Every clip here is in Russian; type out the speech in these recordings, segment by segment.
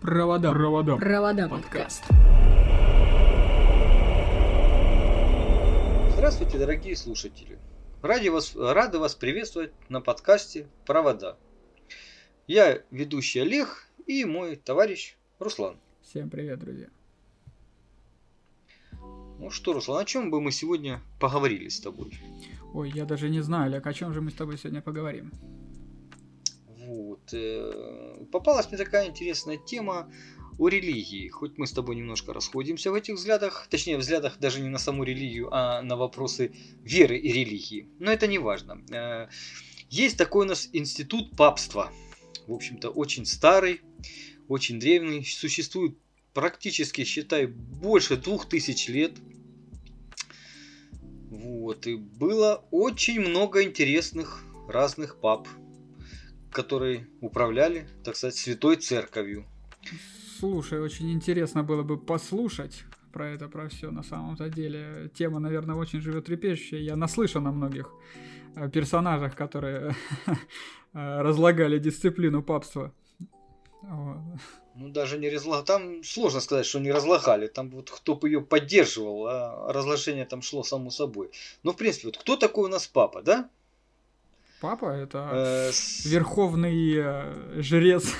Провода. Провода. Провода подкаст. Здравствуйте, дорогие слушатели. Ради вас, рады вас приветствовать на подкасте «Провода». Я ведущий Олег и мой товарищ Руслан. Всем привет, друзья. Ну что, Руслан, о чем бы мы сегодня поговорили с тобой? Ой, я даже не знаю, Олег, о чем же мы с тобой сегодня поговорим? Э, Попалась мне такая интересная тема о религии. Хоть мы с тобой немножко расходимся в этих взглядах, точнее, взглядах даже не на саму религию, а на вопросы веры и религии. Но это не важно. Э, Есть такой у нас институт папства. В общем-то, очень старый, очень древний. Существует практически, считай, больше двух тысяч лет. Вот. И было очень много интересных разных пап, которые управляли, так сказать, святой церковью. Слушай, очень интересно было бы послушать про это, про все на самом-то деле. Тема, наверное, очень животрепещущая. Я наслышан о многих э, персонажах, которые э, разлагали дисциплину папства. Ну, даже не разлагали. Там сложно сказать, что не разлагали. Там вот кто бы ее поддерживал, а разложение там шло само собой. Но, в принципе, вот кто такой у нас папа, да? Папа это Э, верховный э, жрец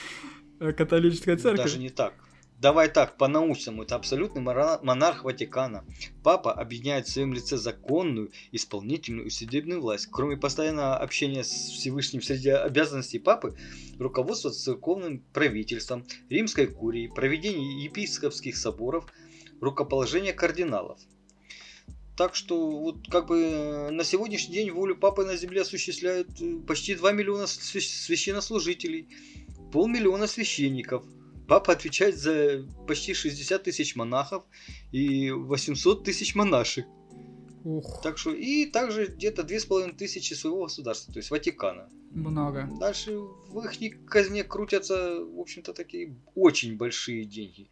католической церкви. Даже не так. Давай так, по-научному, это абсолютный монарх Ватикана. Папа объединяет в своем лице законную, исполнительную и судебную власть. Кроме постоянного общения с Всевышним среди обязанностей папы, руководство церковным правительством, римской курией, проведение епископских соборов, рукоположение кардиналов. Так что вот как бы э, на сегодняшний день волю папы на земле осуществляют э, почти 2 миллиона свя- священнослужителей, полмиллиона священников. Папа отвечает за почти 60 тысяч монахов и 800 тысяч монашек. Ух, Так что и также где-то 2500 своего государства, то есть Ватикана. много. Дальше в их казне крутятся, в общем-то, такие очень большие деньги.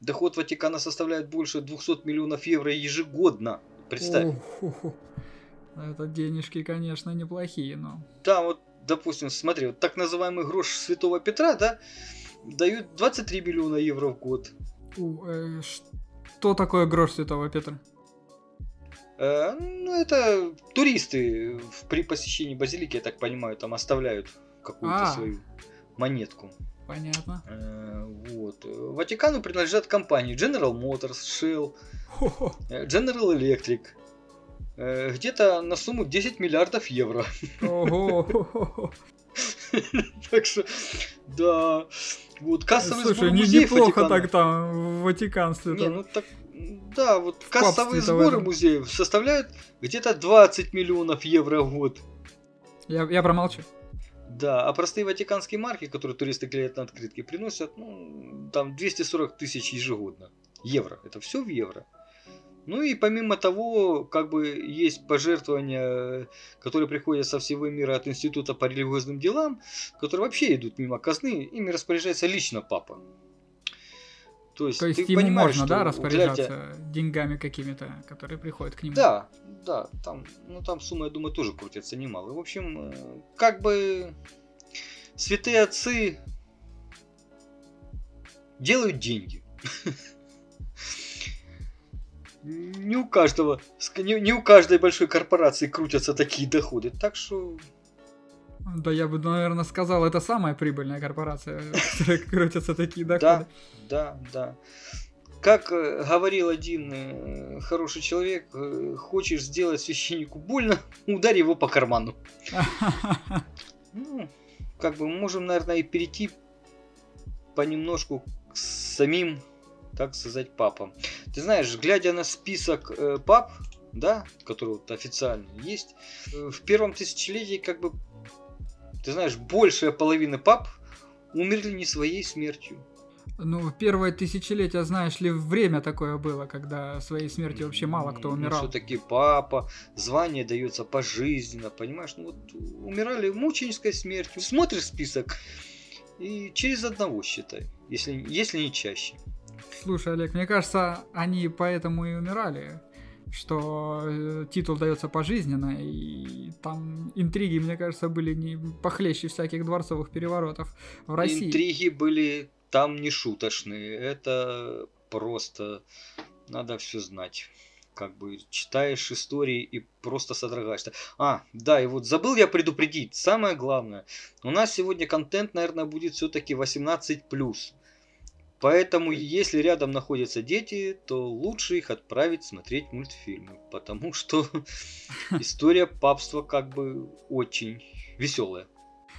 Доход Ватикана составляет больше 200 миллионов евро ежегодно. Представь. Это денежки, конечно, неплохие, но... Да, вот, допустим, смотри, вот так называемый грош Святого Петра, да, дают 23 миллиона евро в год. У, э, что такое грош Святого Петра? Э, ну, это туристы при посещении базилики, я так понимаю, там оставляют какую-то А. свою монетку. Понятно. Э, вот. Ватикану принадлежат компании General Motors, Shell, Хо-хо. э, General Electric. Э, Где-то на сумму 10 миллиардов евро. Ого. Так что, да. Вот кассовый Слушай, сбор музеев неплохо Ватикана- так там в Ватиканстве. Не, ну так, да, вот кассовые в сборы этом. музеев составляют где-то 20 миллионов евро в год. Я, я промолчу. Да, а простые ватиканские марки, которые туристы клеят на открытки, приносят, ну, там 240 тысяч ежегодно. Евро. Это все в евро. Ну и помимо того, как бы есть пожертвования, которые приходят со всего мира от Института по религиозным делам, которые вообще идут мимо казны, ими распоряжается лично папа. То есть, То есть ты ему понимаешь, можно, что да, распоряжаться деньгами какими-то, которые приходят к нему? Да, да, там, ну там сумма, я думаю, тоже крутится немало. В общем, э, как бы святые отцы делают деньги. Не у каждого, не у каждой большой корпорации крутятся такие доходы. Так что, Да я бы, наверное, сказал, это самая прибыльная корпорация, в которой крутятся такие доходы. да, да, да. Как э, говорил один э, хороший человек, э, хочешь сделать священнику больно, ударь его по карману. Ну, как бы мы можем, наверное, и перейти понемножку к самим, так сказать, папам. Ты знаешь, глядя на список пап, да, который вот официально есть, в первом тысячелетии, как бы, ты знаешь, большая половина пап умерли не своей смертью. Ну, в первое тысячелетие, знаешь ли, время такое было, когда своей смертью вообще мало кто умирал. все-таки папа, звание дается пожизненно, понимаешь? Ну вот умирали мученической смертью. Смотришь список и через одного считай, если, если не чаще. Слушай, Олег, мне кажется, они поэтому и умирали, что э, титул дается пожизненно, и там интриги, мне кажется, были не похлеще всяких дворцовых переворотов в России. Интриги были там не шуточные. Это просто надо все знать. Как бы читаешь истории и просто содрогаешься. А, да, и вот забыл я предупредить. Самое главное. У нас сегодня контент, наверное, будет все-таки 18+. Поэтому, если рядом находятся дети, то лучше их отправить смотреть мультфильмы. Потому что история папства как бы очень веселая.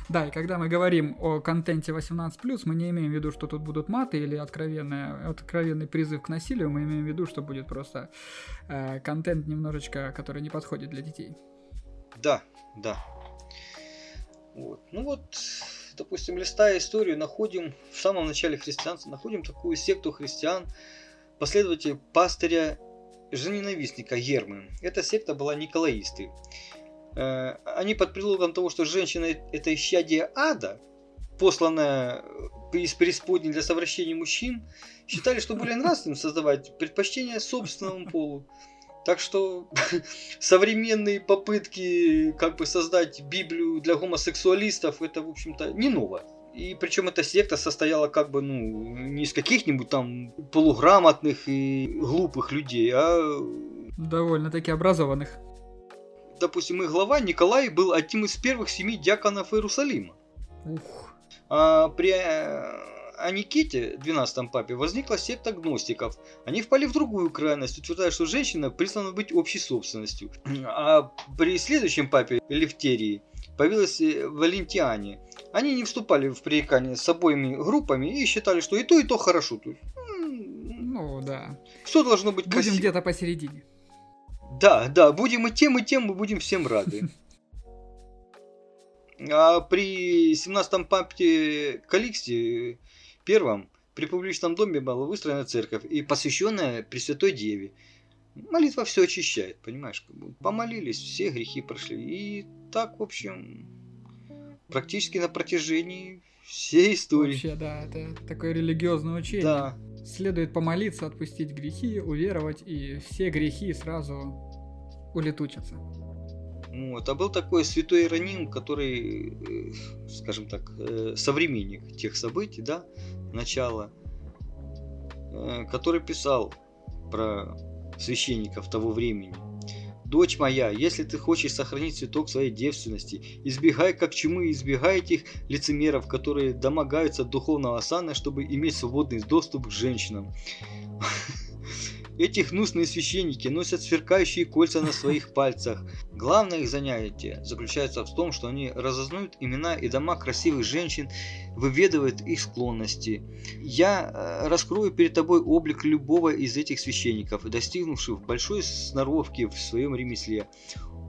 Да, и когда мы говорим о контенте 18+, мы не имеем в виду, что тут будут маты или откровенный, откровенный призыв к насилию, мы имеем в виду, что будет просто э, контент немножечко, который не подходит для детей. Да, да. Вот. Ну вот, допустим, листая историю, находим в самом начале христианства, находим такую секту христиан, последователей пастыря жененавистника Ермы. Эта секта была николаисты. Э, они под предлогом того, что женщина это исчадие ада, посланная из преисподней для совращения мужчин, считали, что более нравственным создавать предпочтение собственному полу. Так что современные попытки как бы создать Библию для гомосексуалистов, это, в общем-то, не ново. И причем эта секта состояла как бы, ну, не из каких-нибудь там полуграмотных и глупых людей, а... Довольно-таки образованных допустим, их глава Николай был одним из первых семи диаконов Иерусалима. Ух. А при э, Аниките, 12 папе, возникла секта гностиков. Они впали в другую крайность, утверждая, что женщина признана быть общей собственностью. А при следующем папе, Левтерии, появилась э, Валентиане. Они не вступали в пререкание с обоими группами и считали, что и то, и то хорошо. ну да. Все должно быть Будем где-то посередине. Да, да, будем и тем, и тем, мы будем всем рады. А при 17-м папе Каликсте первом при публичном доме была выстроена церковь и посвященная Пресвятой Деве. Молитва все очищает, понимаешь? Помолились, все грехи прошли. И так, в общем, практически на протяжении всей истории. Вообще, да, это такое религиозное учение. Да. Следует помолиться, отпустить грехи, уверовать, и все грехи сразу улетучатся. Вот. А был такой святой Иероним, который, э, скажем так, э, современник тех событий, да, начала, э, который писал про священников того времени. Дочь моя, если ты хочешь сохранить цветок своей девственности, избегай как чумы, избегай этих лицемеров, которые домогаются духовного сана, чтобы иметь свободный доступ к женщинам. Эти гнусные священники носят сверкающие кольца на своих пальцах. Главное их занятие заключается в том, что они разознают имена и дома красивых женщин, выведывают их склонности. Я э, раскрою перед тобой облик любого из этих священников, достигнувших большой сноровки в своем ремесле.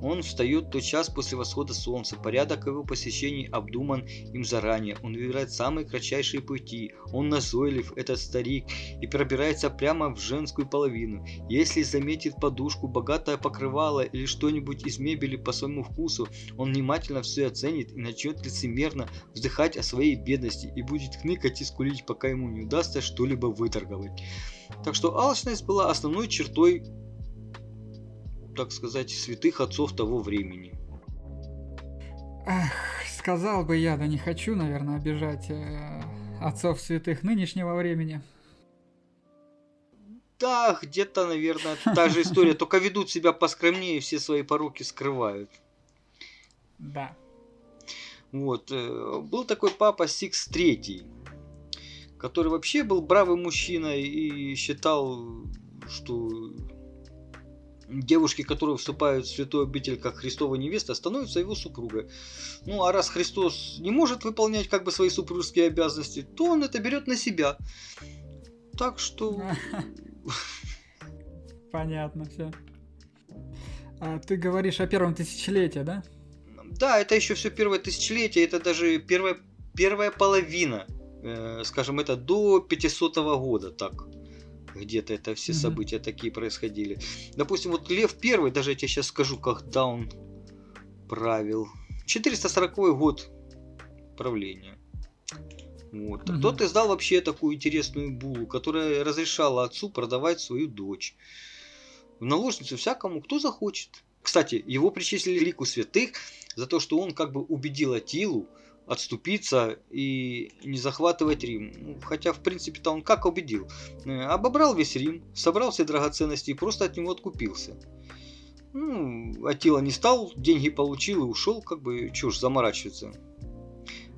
Он встает тот час после восхода солнца. Порядок его посещений обдуман им заранее. Он выбирает самые кратчайшие пути. Он назойлив, этот старик, и пробирается прямо в женскую половину. Если заметит подушку, богатое покрывало или что-нибудь из мебели по своему вкусу, он внимательно все оценит и начнет лицемерно вздыхать о своей бедности и будет хныкать и скулить, пока ему не удастся что-либо выторговать. Так что алчность была основной чертой так сказать, святых отцов того времени. Эх, сказал бы я, да не хочу, наверное, обижать э, отцов святых нынешнего времени. Да, где-то, наверное, та же история, только ведут себя поскромнее, все свои пороки скрывают. Да. Вот. Э, был такой папа Сикс Третий, который вообще был бравый мужчина и считал, что девушки, которые вступают в святой обитель как Христова невеста, становятся его супругой. Ну а раз Христос не может выполнять как бы свои супружеские обязанности, то он это берет на себя. Так что... Понятно все. А ты говоришь о первом тысячелетии, да? Да, это еще все первое тысячелетие, это даже первая, первая половина, э, скажем, это до 500 года, так где-то это все mm-hmm. события такие происходили. Допустим, вот Лев Первый, даже я тебе сейчас скажу, когда он правил. 440 год правления. Вот. Mm-hmm. Тот издал вообще такую интересную булу, которая разрешала отцу продавать свою дочь в наложницу всякому, кто захочет. Кстати, его причислили лику святых за то, что он как бы убедил Атилу отступиться и не захватывать Рим. Ну, хотя, в принципе-то он как убедил? Э, обобрал весь Рим, собрал все драгоценности и просто от него откупился. Ну, Атила не стал, деньги получил и ушел, как бы чушь заморачиваться.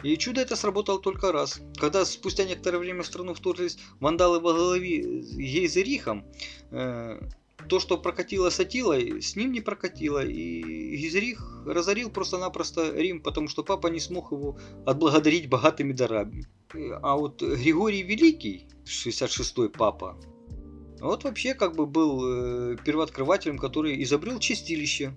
И чудо это сработало только раз. Когда спустя некоторое время в страну вторглись вандалы во главе Гейзерихом, э, то, что прокатило с Атилой, с ним не прокатило. И Гизерих разорил просто-напросто Рим, потому что папа не смог его отблагодарить богатыми дарами. А вот Григорий Великий, 66-й папа, вот вообще как бы был э, первооткрывателем, который изобрел чистилище.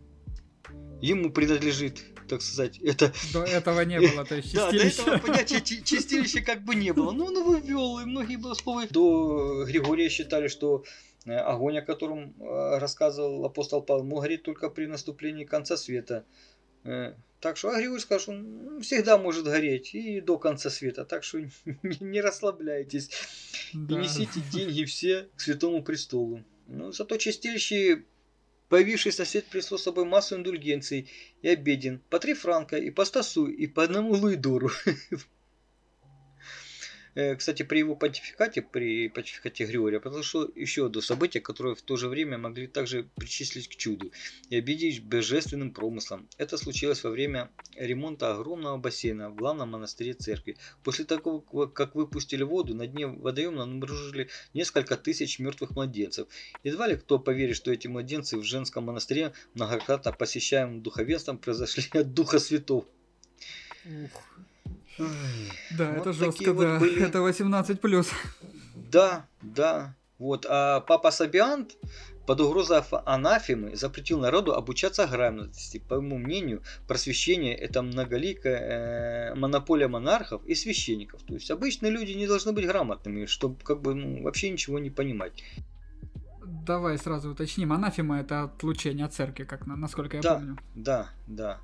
Ему принадлежит, так сказать, это... До этого не было, то есть чистилище. Да, до этого понятия чистилища как бы не было. Ну, он его ввел, и многие богословы до Григория считали, что огонь, о котором э, рассказывал апостол Павел, мог гореть только при наступлении конца света. Э, так что сказал, что он всегда может гореть и до конца света. Так что не расслабляйтесь да. и несите деньги все к святому престолу. Ну, зато чистилище появившийся свет принесло с собой массу индульгенций и обеден. По три франка, и по стасу, и по одному луидору. Э, кстати, при его понтификате, при понтификате Григория, произошло еще одно событие, которое в то же время могли также причислить к чуду и объединить божественным промыслом. Это случилось во время ремонта огромного бассейна в главном монастыре церкви. После того, как выпустили воду, на дне водоема обнаружили несколько тысяч мертвых младенцев. Едва ли кто поверит, что эти младенцы в женском монастыре, многократно посещаемым духовенством, произошли от Духа Святого. Ух. Да, вот это жестко, да. Вот были... Это 18 плюс. Да, да. Вот. А папа Сабиант под угрозой анафемы запретил народу обучаться грамотности. По моему мнению, просвещение это многоликая э, монополия монархов и священников. То есть обычные люди не должны быть грамотными, чтобы как бы ну, вообще ничего не понимать. Давай сразу уточним. Анафема это отлучение от церкви, как насколько я да, помню. Да, да.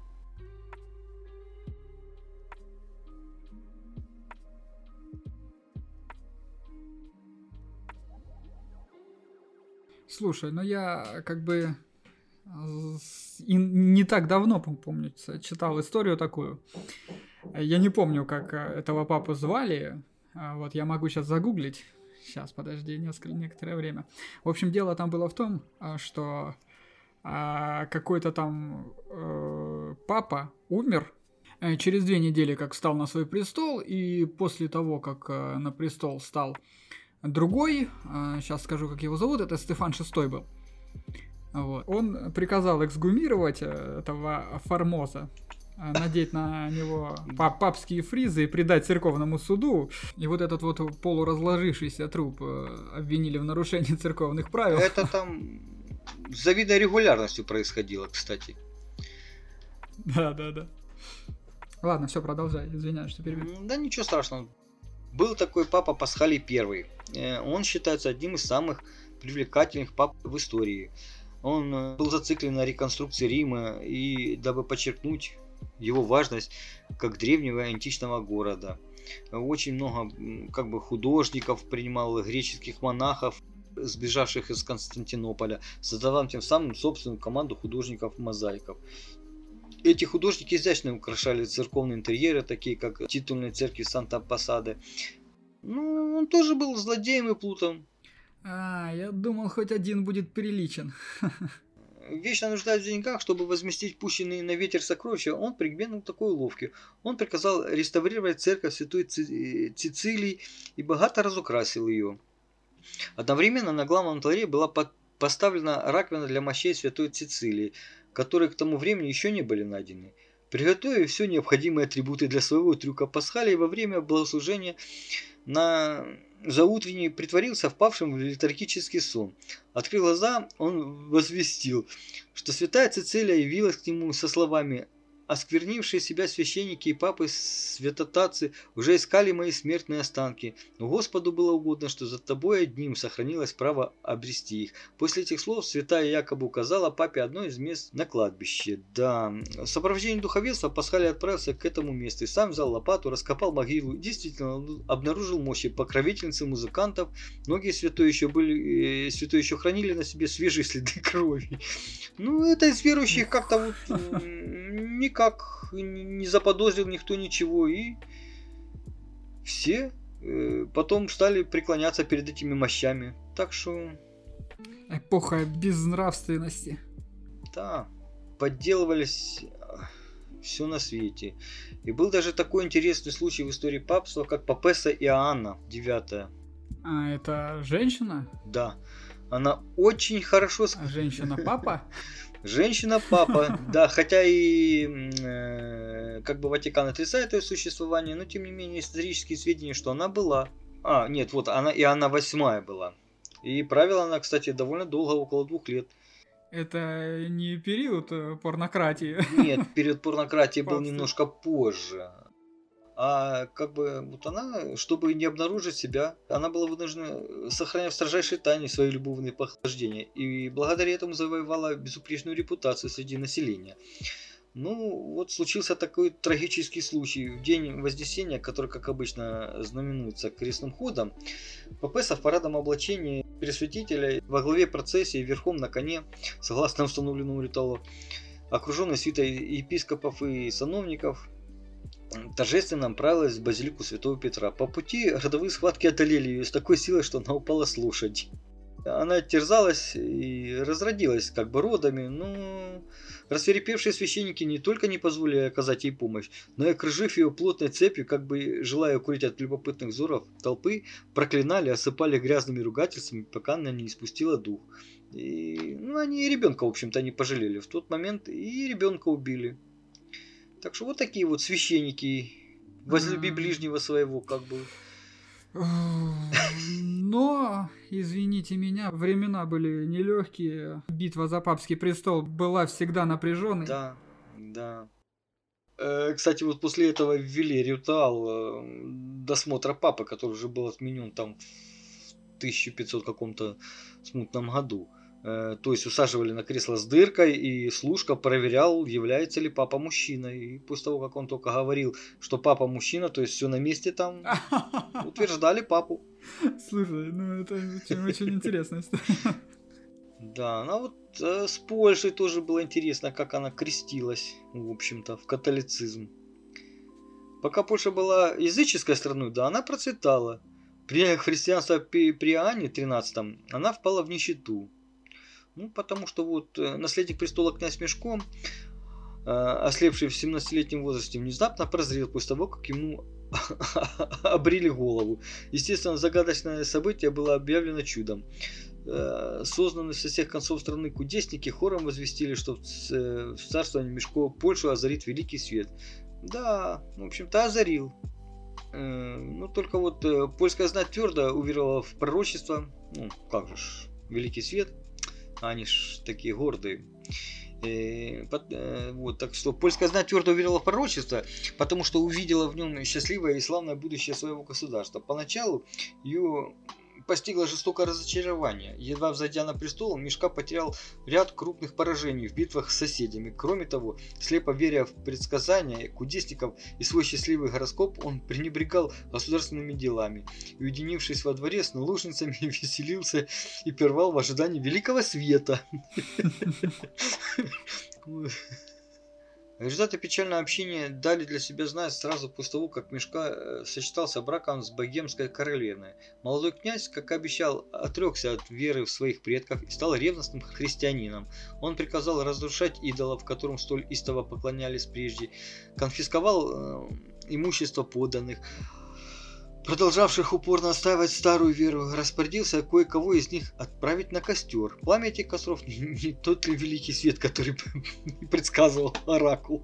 Слушай, ну я как бы и не так давно, помню, читал историю такую. Я не помню, как э, этого папу звали. А вот я могу сейчас загуглить. Сейчас, подожди, несколько, некоторое время. В общем, дело там было в том, а, что а, какой-то там э, папа умер э, через две недели, как встал на свой престол, и после того, как на престол стал Другой, сейчас а, скажу, как его зовут, это Стефан VI был. Вот. Он приказал эксгумировать э, этого Формоза, э, надеть на него папские фризы и предать церковному суду. И вот этот вот полуразложившийся труп э, обвинили в нарушении церковных правил. Это там с завидной регулярностью происходило, кстати. Да, да, да. Ладно, все, продолжай. Извиняюсь, что перебил. Да ничего страшного. Был такой папа Пасхалий I. Э, он считается одним из самых привлекательных пап в истории. Он э, был зациклен на реконструкции Рима и дабы подчеркнуть его важность как древнего античного города. Очень много как бы художников принимал, греческих монахов, сбежавших из Константинополя, создавал тем самым собственную команду художников-мозаиков. Эти художники изящно украшали церковные интерьеры, такие как титульные церкви Санта-Пасады. Ну, он тоже был злодеем и плутом. А, я думал, хоть один будет приличен. Вечно нуждаясь в деньгах, чтобы возместить пущенные на ветер сокровища, он пригнул такой уловки. Он приказал реставрировать церковь Святой Цицилии и богато разукрасил ее. Одновременно на главном алтаре была поставлена раковина для мощей Святой Цицилии, которые к тому времени еще не были найдены. Приготовив все необходимые атрибуты для своего трюка Пасхалия во время богослужения на заутренний притворился впавшим в летаргический сон. Открыл глаза, он возвестил, что святая Цицилия явилась к нему со словами осквернившие себя священники и папы святотатцы уже искали мои смертные останки, но Господу было угодно, что за тобой одним сохранилось право обрести их. После этих слов святая якобы указала папе одно из мест на кладбище. Да, в сопровождении духовенства Пасхалий отправился к этому месту и сам взял лопату, раскопал могилу и действительно обнаружил мощи покровительницы музыкантов. Многие святые еще были, э, святые еще хранили на себе свежие следы крови. Ну, это из верующих как-то вот никак не заподозрил никто ничего, и все э, потом стали преклоняться перед этими мощами. Так что... Эпоха безнравственности. Да, подделывались все на свете. И был даже такой интересный случай в истории папства, как Папеса Иоанна, девятая. А это женщина? Да. Она очень хорошо... А женщина-папа? Женщина-папа, да, хотя и э, как бы Ватикан отрицает ее существование, но тем не менее исторические сведения, что она была. А, нет, вот она и она восьмая была. И правила она, кстати, довольно долго, около двух лет. Это не период э, порнократии. Нет, период порнократии был немножко позже. А как бы вот она, чтобы не обнаружить себя, она была вынуждена сохранять в строжайшей тайне свои любовные похождения. И благодаря этому завоевала безупречную репутацию среди населения. Ну, вот случился такой трагический случай. В день Вознесения, который, как обычно, знаменуется крестным ходом, Папеса в парадном облачении Пресвятителя во главе процессии верхом на коне, согласно установленному ритуалу, окруженный свитой епископов и сановников, торжественно направилась в базилику Святого Петра. По пути родовые схватки одолели ее с такой силой, что она упала с лошади. Она терзалась и разродилась как бы родами, но Расферепевшие священники не только не позволили оказать ей помощь, но и окружив ее плотной цепью, как бы желая укрыть от любопытных взоров толпы, проклинали, осыпали грязными ругательствами, пока она не испустила дух. И, ну, они и ребенка, в общем-то, не пожалели. В тот момент и ребенка убили. Так что вот такие вот священники, возлюби ближнего своего, как бы. Но, извините меня, времена были нелегкие. Битва за папский престол была всегда напряженной. Да, да. Э, кстати, вот после этого ввели ритуал э, досмотра папы, который уже был отменен там в 1500 каком-то смутном году. Э, то есть усаживали на кресло с дыркой, и служка проверял, является ли папа мужчиной. И после того, как он только говорил, что папа мужчина, то есть все на месте там, утверждали папу. Слушай, ну это очень, очень интересная история. Да, ну вот э, с Польшей тоже было интересно, как она крестилась, в общем-то, в католицизм. Пока Польша была языческой страной, да, она процветала. При христианстве при, при Иоанне 13 она впала в нищету. Ну, потому что вот э, наследник престола князь Мешко, э, ослепший в 17-летнем возрасте, внезапно прозрел после того, как ему обрили голову. Естественно, загадочное событие было объявлено чудом. Э, сознанные со всех концов страны кудесники хором возвестили, что в царствовании Мешко Польшу озарит великий свет. Да, в общем-то, озарил. Ну, только вот польская знать твердо уверовала в пророчество. Ну, как же великий свет – они ж такие гордые. И, э, э, вот, так что польская знать твердо уверила в пророчество, потому что увидела в нем счастливое и славное будущее своего государства. Поначалу ее постигло жестокое разочарование. Едва взойдя на престол, Мишка потерял ряд крупных поражений в битвах с соседями. Кроме того, слепо веря в предсказания кудесников и свой счастливый гороскоп, он пренебрегал государственными делами. И, уединившись во дворе с наложницами, веселился и первал в ожидании великого света. Результаты печального общения дали для себя знать сразу после того, как Мешка э, сочетался браком с богемской королевной. Молодой князь, как обещал, отрекся от веры в своих предков и стал ревностным христианином. Он приказал разрушать идолов, которым столь истово поклонялись прежде, конфисковал э, имущество подданных, продолжавших упорно отстаивать старую веру, распорядился кое-кого из них отправить на костер. Пламя этих костров не, тот ли великий свет, который предсказывал Оракул.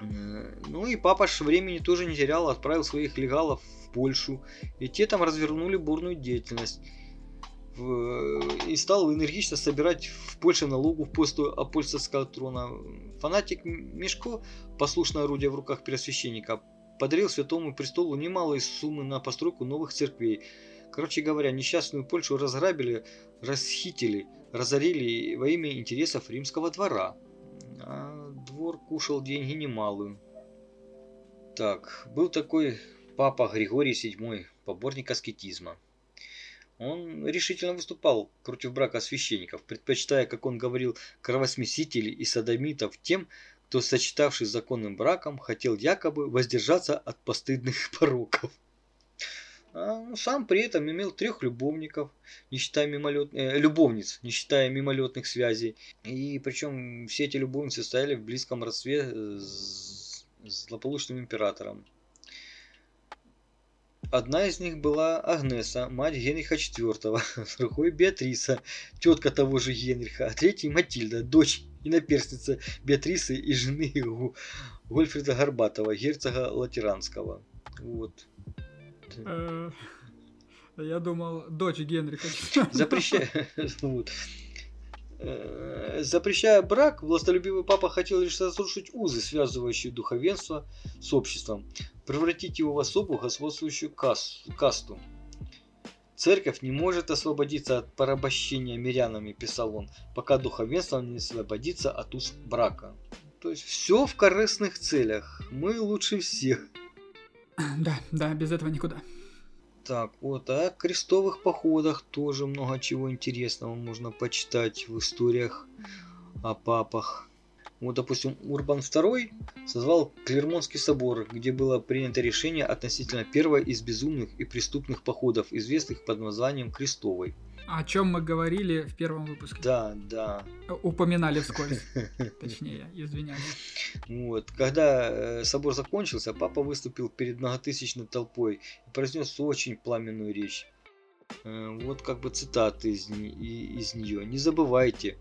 Э, ну и папа ж времени тоже не терял, отправил своих легалов в Польшу, и те там развернули бурную деятельность. И стал энергично собирать в Польше налогу в посту апостольского трона. Фанатик Мешко, послушное орудие в руках первосвященника, подарил Святому Престолу немалые суммы на постройку новых церквей. Короче говоря, несчастную Польшу разграбили, расхитили, разорили во имя интересов римского двора. А двор кушал деньги немалые. Так, был такой папа Григорий VII, поборник аскетизма. Он решительно выступал против брака священников, предпочитая, как он говорил, кровосмесителей и садомитов тем, кто, сочетавшись законным браком, хотел якобы воздержаться от постыдных пороков. А сам при этом имел трех любовников, не считая мимолет... э, любовниц, не считая мимолетных связей. И причем все эти любовницы стояли в близком родстве с злополучным императором. Одна из них была Агнеса, мать Генриха IV, другой Беатриса, тетка того же Генриха, а третьей Матильда, дочь и наперстница Беатрисы и жены Гольфрида Горбатова, герцога Латеранского. Вот. Я думал, дочь Генриха. Запрещая, вот. Запрещая брак, властолюбивый папа хотел лишь разрушить узы, связывающие духовенство с обществом, превратить его в особую господствующую касту. Церковь не может освободиться от порабощения мирянами, писал он, пока духовенство не освободится от уз брака. То есть все в корыстных целях. Мы лучше всех. Да, да, без этого никуда. Так, вот, а о крестовых походах тоже много чего интересного можно почитать в историях о папах. Вот, допустим, Урбан II созвал Клермонский собор, где было принято решение относительно первой из безумных и преступных походов, известных под названием Крестовой. О чем мы говорили в первом выпуске. Да, да. Упоминали вскользь. Точнее, извиняюсь. Вот. Когда э, собор закончился, папа выступил перед многотысячной толпой и произнес очень пламенную речь. Э, вот как бы цитаты из, из нее. Не забывайте,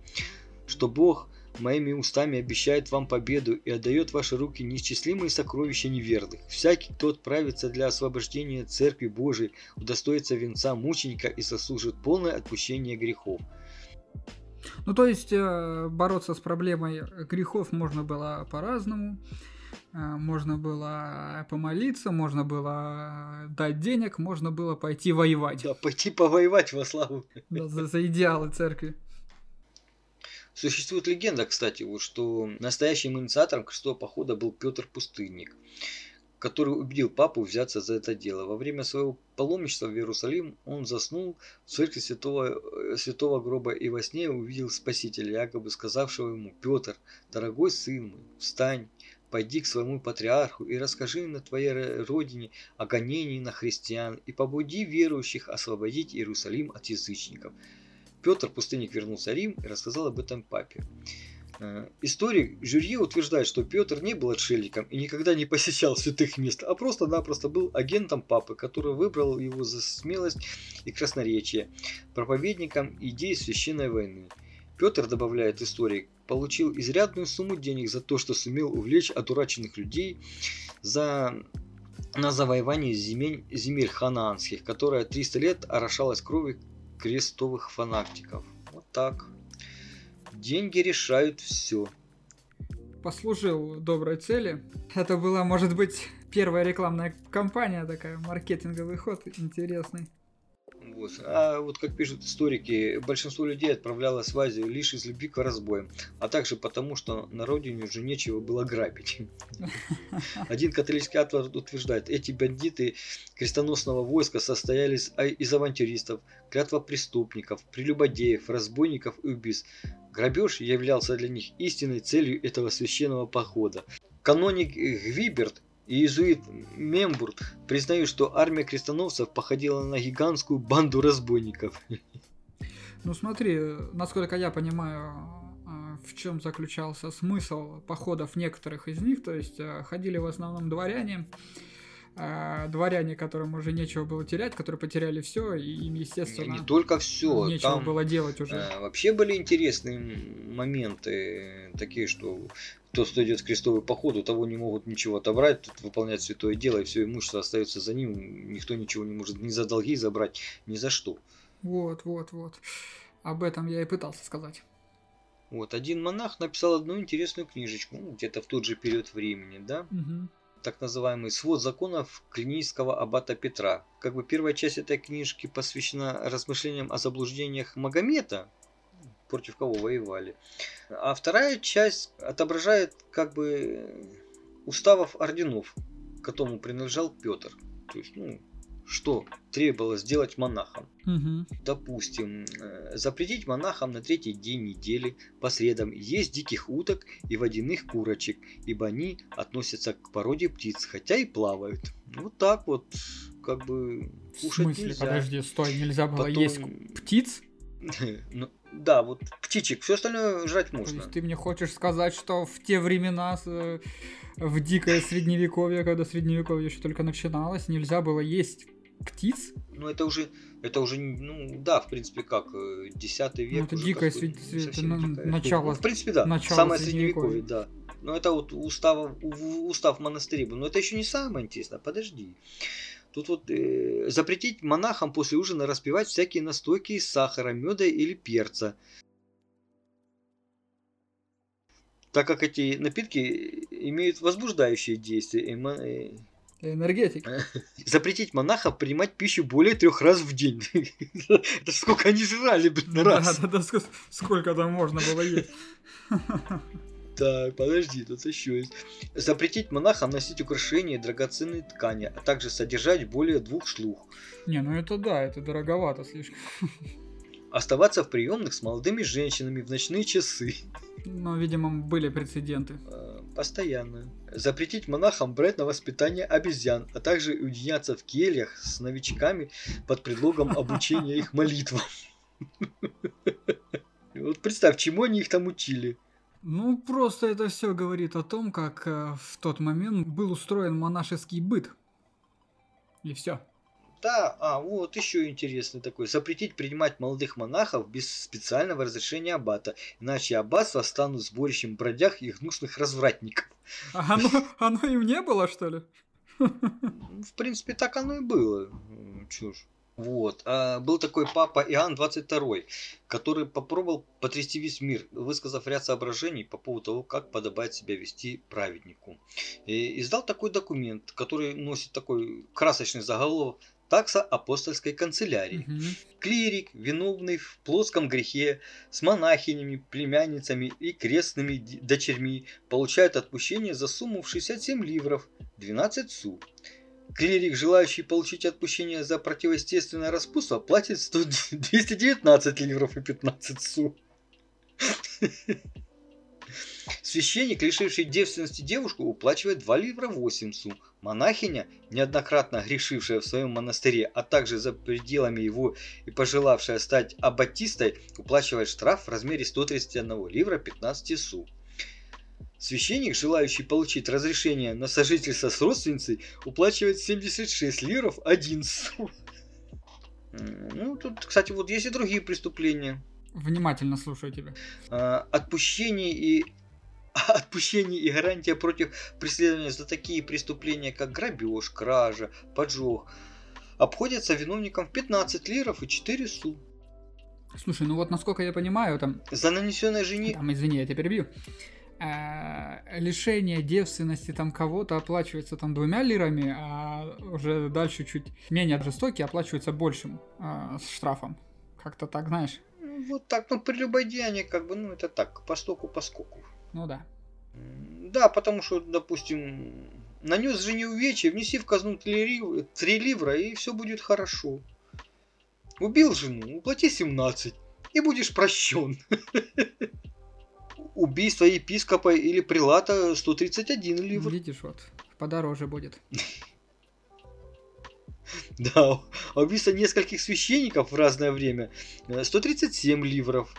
что Бог моими устами обещает вам победу и отдает в ваши руки неисчислимые сокровища неверных. Всякий, кто отправится для освобождения Церкви Божией, удостоится венца мученика и заслужит полное отпущение грехов. Ну, то есть, э, бороться с проблемой грехов можно было по-разному. Э, можно было помолиться, можно было дать денег, можно было пойти воевать. Да, пойти повоевать во славу. Да, за, за идеалы церкви. Существует легенда, кстати, вот, что настоящим инициатором крестового похода был Петр Пустынник, который убедил папу взяться за это дело. Во время своего паломничества в Иерусалим он заснул в церкви святого, э, святого гроба и во сне увидел Спасителя, якобы сказавшего ему, «Петр, дорогой сын мой, встань, пойди к своему патриарху и расскажи на твоей родине о гонении на христиан и побуди верующих освободить Иерусалим от язычников». Петр Пустынник вернулся в Рим и рассказал об этом папе. Э, историк Жюрье утверждает, что Петр не был отшельником и никогда не посещал святых мест, а просто-напросто был агентом папы, который выбрал его за смелость и красноречие, проповедником идей священной войны. Петр, добавляет историк, получил изрядную сумму денег за то, что сумел увлечь одураченных людей за на завоевание земель, земель ханаанских, которая 300 лет орошалась кровью крестовых фанатиков. Вот так. Деньги решают все. Послужил доброй цели. Это была, может быть, первая рекламная кампания такая, маркетинговый ход интересный. Вот. А вот как пишут историки, большинство людей отправлялось в Азию лишь из любви к разбоям, а также потому, что на родине уже нечего было грабить. Один католический автор утверждает, эти бандиты крестоносного войска состоялись из авантюристов, клятва преступников, прелюбодеев, разбойников и убийств. Грабеж являлся для них истинной целью этого священного похода. Каноник Гвиберт иезуит Мембурт признают, что армия крестоносцев походила на гигантскую банду разбойников. Ну смотри, насколько я понимаю, а, в чем заключался смысл походов некоторых из них, то есть а, ходили в основном дворяне, а, дворяне, которым уже нечего было терять, которые потеряли все, и им, естественно, не только все, нечего там, было делать уже. Вообще были интересные моменты, такие, что кто идет в крестовый поход, у того не могут ничего отобрать, тут выполнять святое дело, и все имущество остается за ним, никто ничего не может ни за долги забрать, ни за что. Вот, вот, вот. Об этом я и пытался сказать. Вот, один монах написал одну интересную книжечку, ну, где-то в тот же период времени, да? Угу. Так называемый свод законов клинического аббата Петра. Как бы первая часть этой книжки посвящена размышлениям о заблуждениях Магомета, против кого воевали. А вторая часть отображает как бы уставов орденов, к которому принадлежал Петр. То есть, ну, что требовалось сделать монахам. Мгм. Допустим, э, запретить монахам на третий день недели по средам есть диких уток и водяных курочек, ибо они относятся к породе птиц, хотя и плавают. Вот так вот, как бы, В кушать смысле, нельзя. подожди, стой, нельзя было Потом- есть птиц? Ну, да, вот птичек, все остальное жрать То можно. есть ты мне хочешь сказать, что в те времена, э, в дикое средневековье, когда средневековье еще только начиналось, нельзя было есть птиц? Ну, это уже, это уже, ну, да, в принципе, как, э, 10 век. Ну, это уже дикое не это дикое. начало- Ну, в принципе, да, начало самое средневековье, да. Но это вот устав, устав монастыря был. Но это еще не самое интересное, подожди. Тут вот э, запретить монахам после ужина распивать всякие настойки из сахара, меда или перца. Так как эти напитки имеют возбуждающее действие, и мо- э, Энергетик. запретить монахам принимать пищу более трех раз в день. Это сколько они жрали, блин, на Да, раз. да, да, ск- сколько там можно было есть. Так, подожди, тут еще есть. Запретить монахам носить украшения и драгоценные ткани, а также содержать более двух шлух. Не, ну это да, это дороговато слишком. Оставаться в приемных с молодыми женщинами в ночные часы. Но, видимо, были прецеденты. Э, Постоянно. Запретить монахам брать на воспитание обезьян, а также уединяться в кельях с новичками под предлогом обучения их молитвам. Вот представь, чему они их там учили. Ну, просто это все говорит о том, как э, в тот момент был устроен монашеский быт. И все. Да, а вот еще интересный такой. Запретить принимать молодых монахов без специального разрешения аббата, иначе аббатство станут сборищем бродяг и гнусных развратников. А оно, оно им не было, что ли? Ну, В принципе, так оно и было. Ж. Вот. А, был такой папа Иоанн 22, который попробовал потрясти весь мир, высказав ряд соображений по поводу того, как подобает себя вести праведнику. И издал такой документ, который носит такой красочный заголовок «Такса апостольской канцелярии». Мгм. Клирик, виновный в плоском грехе, с монахинями, племянницами и крестными дочерьми, получает отпущение за сумму в 67 ливров, 12 су. Клирик, желающий получить отпущение за противоестественное распутство, платит 100 219 ливров и 15 су. Священник, лишивший девственности девушку, уплачивает 2 ливра 8 су. Монахиня, неоднократно грешившая в своем монастыре, а также за пределами его и пожелавшая стать аббатистой, уплачивает штраф в размере 131 ливра 15 су. Священник, желающий получить разрешение на сожительство с родственницей, уплачивает 76 ливров 1 су. Ну, тут, кстати, вот есть и другие преступления. Внимательно слушаю тебя. А, отпущение и отпущение и гарантия против преследования за такие преступления, как грабеж, кража, поджог, обходятся виновникам в 15 лиров и 4 су. Слушай, ну вот насколько я понимаю, там, За нанесенное жене... там извини, я тебя перебью. э, лишение девственности там кого-то оплачивается там двумя лирами, а уже дальше чуть менее жестокие оплачиваются большим э, с штрафом. Как-то так, знаешь? Ну, Вот так, ну, прелюбодеяние, как бы, ну, это так, по стоку, по скоку. Ну да. Да, потому что, допустим, нанес жене увечья, внеси в казну 3 ливра, и все будет хорошо. Убил жену, уплати 17, и будешь прощен. Убийство епископа или прилата 131 ливр. Видишь, вот, подороже будет. Да, а убийство нескольких священников в разное время э, 137 ливров.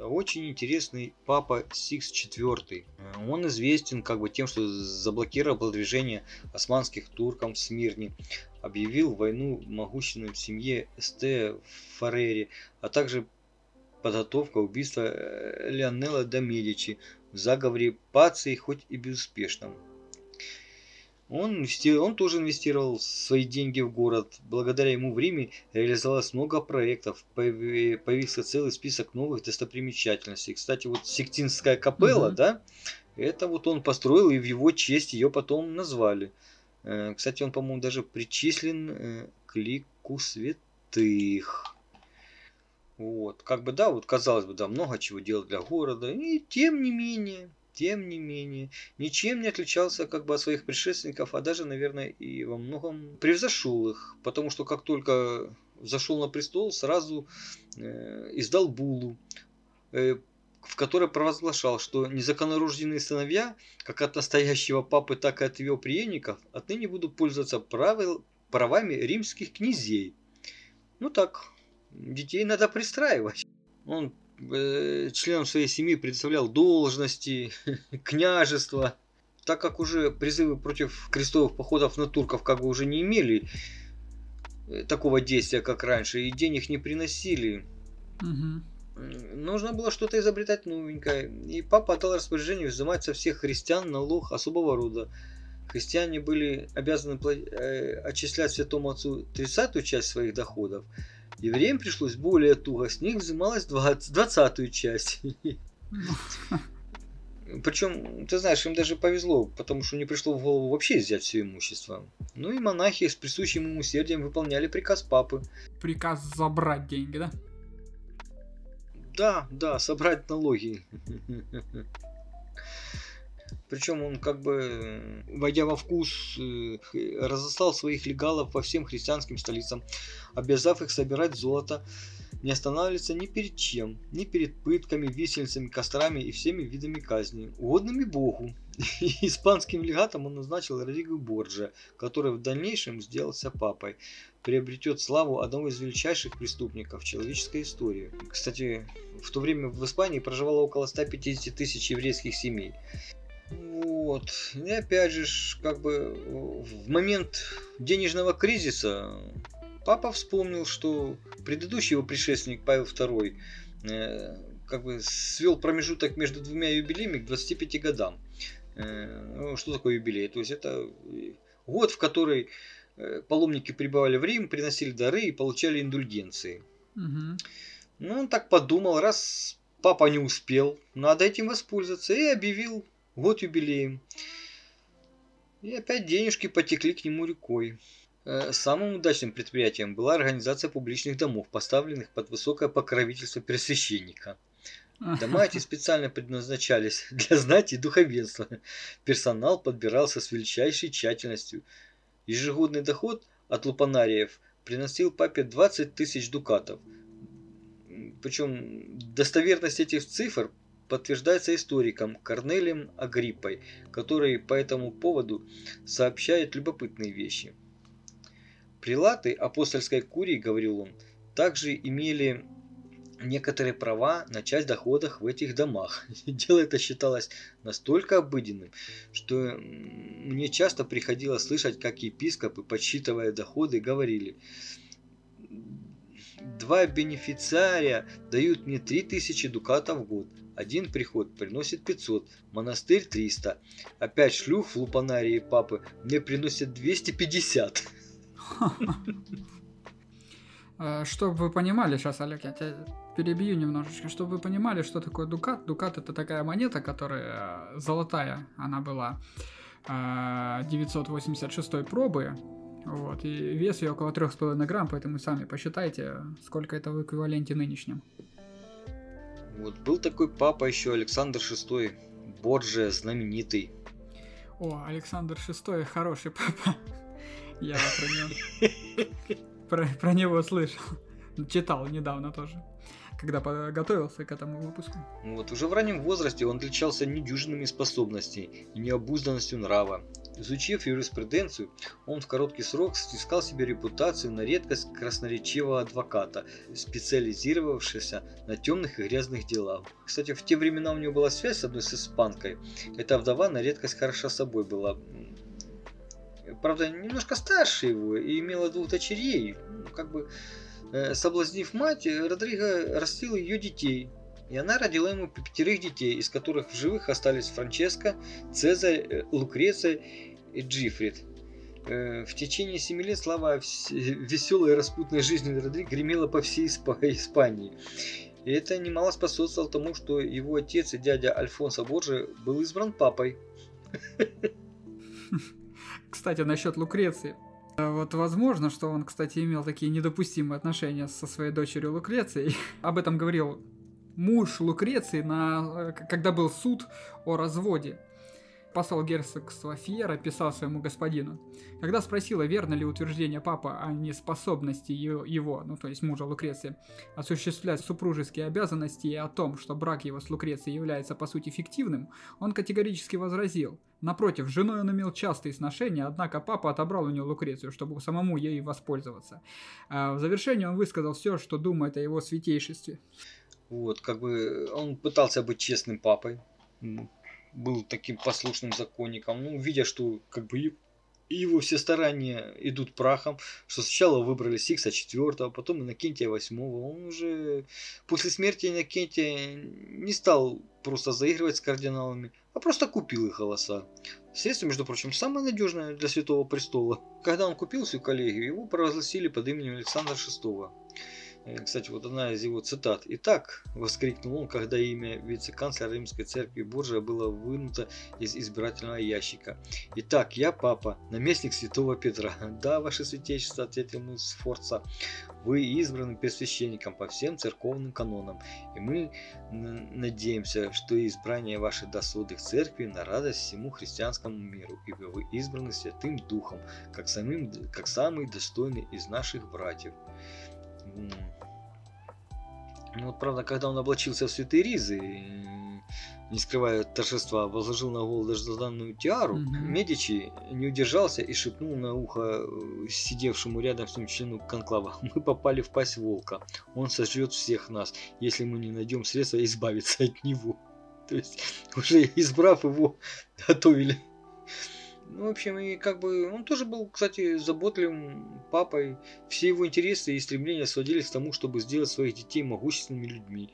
Очень интересный папа Сикс IV. Э, Он известен как бы тем, что заблокировал продвижение османских туркам в Смирне, объявил войну могущественной семье Эсте Фарери, а также подготовка убийства э, Леонелла де Медичи в заговоре Паций, хоть и безуспешном. Он, инвести- он тоже инвестировал свои деньги в город. Благодаря ему в Риме реализовалось много проектов. Появи- Появился целый список новых достопримечательностей. Кстати, вот Сектинская капелла, Мгм. да, это вот он построил, и в его честь ее потом назвали. Э, Кстати, он, по-моему, даже причислен э, к лику святых. Вот, как бы, да, вот казалось бы, да, много чего делать для города, и тем не менее, тем не менее, ничем не отличался как бы от своих предшественников, а даже, наверное, и во многом превзошел их, потому что как только зашел на престол, сразу э, издал булу, э, в которой провозглашал, что незаконнорожденные сыновья, как от настоящего папы, так и от его преемников, отныне будут пользоваться правил, правами римских князей. Ну так, детей надо пристраивать. Он членам своей семьи представлял должности, княжества. Так как уже призывы против крестовых походов на турков как бы уже не имели э, такого действия, как раньше, и денег не приносили. Угу. Нужно было что-то изобретать новенькое. И папа отдал распоряжение взимать со всех христиан налог особого рода. Христиане были обязаны э, отчислять святому отцу 30-ю часть своих доходов, Евреям пришлось более туго, с них взималась двадцатую часть. Причем, ты знаешь, им даже повезло, потому что не пришло в голову вообще взять все имущество. Ну и монахи с присущим им усердием выполняли приказ папы. Приказ забрать деньги, да? Да, да, собрать налоги. Причем он как бы, войдя во вкус, э, разослал своих легалов по всем христианским столицам, обязав их собирать золото, не останавливаться ни перед чем, ни перед пытками, висельницами, кострами и всеми видами казни, угодными Богу. И испанским легатом он назначил Родриго Борджа, который в дальнейшем сделался папой, приобретет славу одного из величайших преступников человеческой истории. Кстати, в то время в Испании проживало около 150 тысяч еврейских семей. Вот. И опять же, как бы в момент денежного кризиса папа вспомнил, что предыдущий его предшественник Павел II э, как бы свел промежуток между двумя юбилеями к 25 годам. Э, ну, что такое юбилей? То есть это год, в который э, паломники прибывали в Рим, приносили дары и получали индульгенции. Угу. Ну, он так подумал, раз папа не успел, надо этим воспользоваться, и объявил вот юбилеем. И опять денежки потекли к нему рекой. Э, самым удачным предприятием была организация публичных домов, поставленных под высокое покровительство пресвященника. Дома эти специально предназначались для знати и духовенства. Персонал подбирался с величайшей тщательностью. Ежегодный доход от лупанариев приносил папе 20 тысяч дукатов. Причем достоверность этих цифр подтверждается историком Корнелием Агриппой, который по этому поводу сообщает любопытные вещи. Прилаты апостольской курии, говорил он, также имели некоторые права на часть доходов в этих домах. Дело это считалось настолько обыденным, что мне часто приходилось слышать, как епископы, подсчитывая доходы, говорили, два бенефициария дают мне 3000 дукатов в год, один приход приносит 500, монастырь 300. Опять шлюх в лупанарии папы мне приносят 250. Э, чтобы вы понимали, сейчас, Олег, я тебя перебью немножечко, чтобы вы понимали, что такое дукат. Дукат это такая монета, которая э, золотая, она была 986 э, пробы, вот, и вес ее около 3,5 грамм, поэтому сами посчитайте, сколько это в эквиваленте нынешнем. Вот был такой папа еще Александр VI, Борджия, знаменитый. О, Александр VI хороший папа. Я про него, про, про него слышал. Читал недавно тоже когда готовился к этому выпуску. Вот, уже в раннем возрасте он отличался недюжинными способностями и необузданностью нрава. Изучив юриспруденцию, он в короткий срок снискал себе репутацию на редкость красноречивого адвоката, специализировавшегося на темных и грязных делах. Кстати, в те времена у него была связь с одной с испанкой. Эта вдова на редкость хороша собой была. Правда, немножко старше его и имела двух дочерей. Ну, как бы э, соблазнив мать, Родриго растил ее детей, и она родила ему пятерых детей, из которых в живых остались Франческо, Цезарь, э, Лукреция и Джифрид. Э, в течение семи лет слава веселой и распутной жизни Родри гремела по всей Испании. И это немало способствовало тому, что его отец и дядя Альфонсо Борджи был избран папой. Кстати, насчет Лукреции. Вот возможно, что он, кстати, имел такие недопустимые отношения со своей дочерью Лукрецией. Об этом говорил муж Лукреции, на, э, когда был суд о разводе посол герцогства Фьера писал своему господину. Когда спросила, верно ли утверждение папы о неспособности его, ну то есть мужа Лукреции, осуществлять супружеские обязанности и о том, что брак его с Лукрецией является по сути фиктивным, он категорически возразил. Напротив, с женой он имел частые сношения, однако папа отобрал у него Лукрецию, чтобы самому ей воспользоваться. А в завершении он высказал все, что думает о его святейшестве. Вот, как бы он пытался быть честным папой, был таким послушным законником, ну, видя, что как бы его все старания идут прахом, что сначала выбрали Сикса четвертого, потом Иннокентия восьмого. Он уже после смерти Иннокентия не стал просто заигрывать с кардиналами, а просто купил их голоса. Средство, между прочим, самое надежное для Святого Престола. Когда он купил свою коллегию, его провозгласили под именем Александра VI. Э, кстати, вот одна из его цитат. «Итак», — воскликнул он, когда имя вице-канцлера Римской церкви Боржия было вынуто из избирательного ящика. «Итак, я папа, наместник святого Петра». «Да, ваше святейшество», — ответил ему Сфорца, — «вы избраны первосвященником по всем церковным канонам, и мы надеемся, что избрание ваше даст церкви на радость всему христианскому миру, ибо вы избраны Святым Духом, как, самым, как самый достойный из наших братьев». Ну вот, правда, когда он облачился в святые ризы, не скрывая торжества, возложил на голову долгожданную тиару, mm-hmm. Медичи не удержался и шепнул на ухо э, сидевшему рядом с ним члену конклава. Мы попали в пасть волка. Он сожрет всех нас, если мы не найдем средства избавиться от него. То есть, уже избрав его, готовили ну, в общем, и как бы он тоже был, кстати, заботливым папой. Все его интересы и стремления сводились к тому, чтобы сделать своих детей могущественными людьми.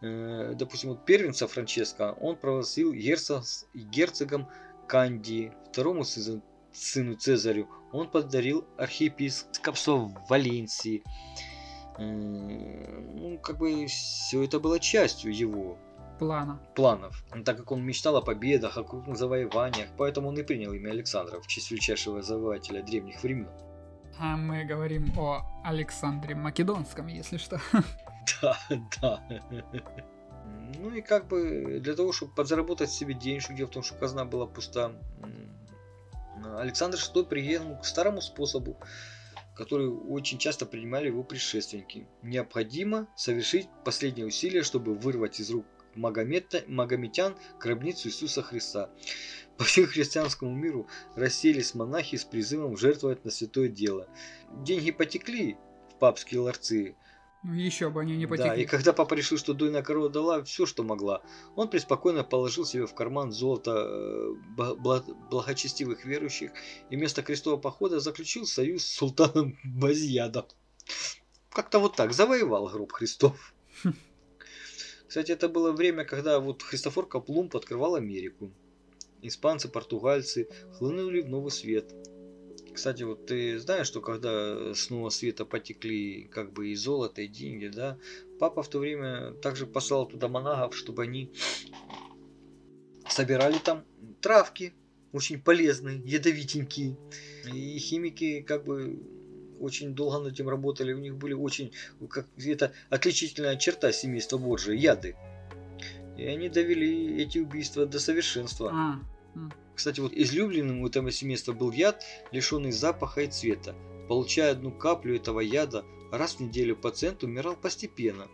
Э, допустим, вот первенца Франческо он провозгласил герцогом Канди, второму сыну, сыну Цезарю он подарил архиепископство в Валенсии. Э, ну, как бы все это было частью его плана. планов, так как он мечтал о победах, о крупных завоеваниях, поэтому он и принял имя Александра в честь величайшего завоевателя древних времен. А мы говорим о Александре Македонском, если что. Да, да. Ну и как бы для того, чтобы подзаработать себе денежку, дело в том, что казна была пуста, Александр VI приехал к старому способу, который очень часто принимали его предшественники. Необходимо совершить последнее усилие, чтобы вырвать из рук Магомета, магометян гробницу Иисуса Христа. По всему христианскому миру расселись монахи с призывом жертвовать на святое дело. Деньги потекли в папские ларцы. Ну, еще бы они не потекли. Да, и когда папа решил, что дойная корова дала все, что могла, он преспокойно положил себе в карман золото э, благочестивых верующих и вместо крестового похода заключил союз с султаном Базьядом. Как-то вот так, завоевал гроб Христов. Кстати, это было время, когда вот Христофор Каплумб открывал Америку. Испанцы, португальцы хлынули в новый свет. Кстати, вот ты знаешь, что когда с нового света потекли как бы и золото, и деньги, да, папа в то время также послал туда монахов, чтобы они собирали там травки, очень полезные, ядовитенькие. И химики как бы очень долго над этим работали, у них были очень, как это отличительная черта семейства Борджи, яды. И они довели эти убийства до совершенства. А, а. Кстати, вот излюбленным у этого семейства был яд, лишенный запаха и цвета. Получая одну каплю этого яда, раз в неделю пациент умирал постепенно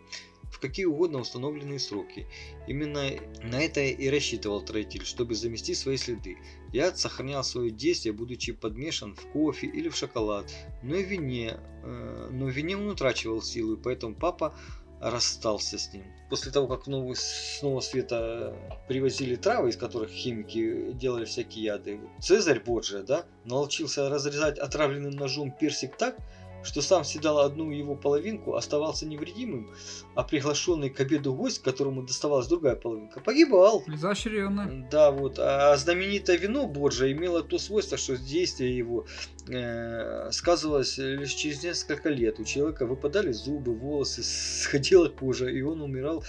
в какие угодно установленные сроки. Именно на это и рассчитывал троитель, чтобы замести свои следы. Яд сохранял свое действие, будучи подмешан в кофе или в шоколад, но и в вине, э, но в вине он утрачивал силу, и поэтому папа расстался с ним. После того, как новый, с нового света привозили травы, из которых химики делали всякие яды, Цезарь Боджия, да, научился разрезать отравленным ножом персик так, что сам съедал одну его половинку, оставался невредимым, а приглашенный к обеду гость, которому доставалась другая половинка, погибал. Изощренно. Да, вот. А знаменитое вино Боджа имело то свойство, что действие его э, сказывалось лишь через несколько лет. У человека выпадали зубы, волосы, сходила кожа, и он умирал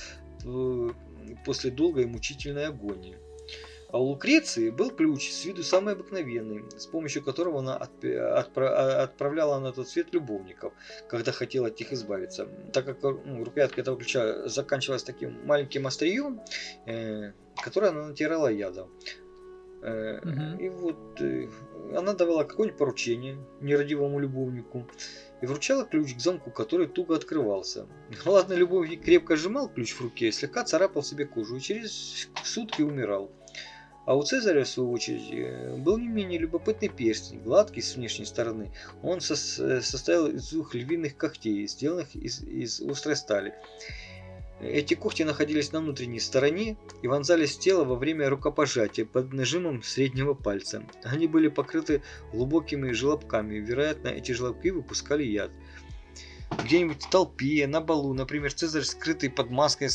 э, после долгой и мучительной агонии. А у Лукреции был ключ, с виду самый обыкновенный, с помощью которого она отпра отправляла на тот свет любовников, когда хотела от них избавиться. Так как ну, рукоятка этого ключа заканчивалась таким маленьким острием, э, которое она натирала ядом. Э, угу. И вот э, она давала какое-нибудь поручение нерадивому любовнику и вручала ключ к замку, который туго открывался. Ладно, любовник крепко сжимал ключ в руке, слегка царапал себе кожу и через сутки умирал. А у Цезаря, в свою очередь, э, был не менее любопытный перстень, гладкий с внешней стороны. Он со состоял из двух львиных когтей, сделанных из, из острой стали. Эти когти находились на внутренней стороне и вонзались в тело во время рукопожатия под нажимом среднего пальца. Они были покрыты глубокими желобками, вероятно, эти желобки выпускали яд. Где-нибудь в толпе, на балу, например, Цезарь, скрытый под маской,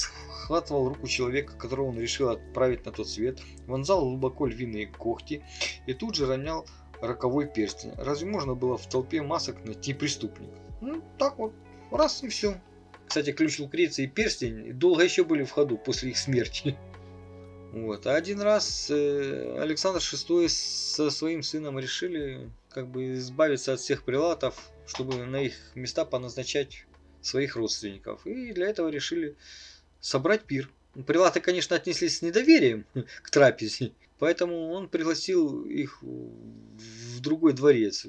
схватывал руку человека, которого он решил отправить на тот свет, вонзал глубоко львиные когти и тут же ронял роковой перстень. Разве можно было в толпе масок найти преступника? Ну, так вот, раз и все. Кстати, ключ Лукреции и перстень долго еще были в ходу после их смерти. Вот. А один раз э, Александр VI со своим сыном решили как бы избавиться от всех прилатов, чтобы на их места поназначать своих родственников. И для этого решили собрать пир. Прилаты, конечно, отнеслись с недоверием к трапезе, поэтому он пригласил их в другой дворец.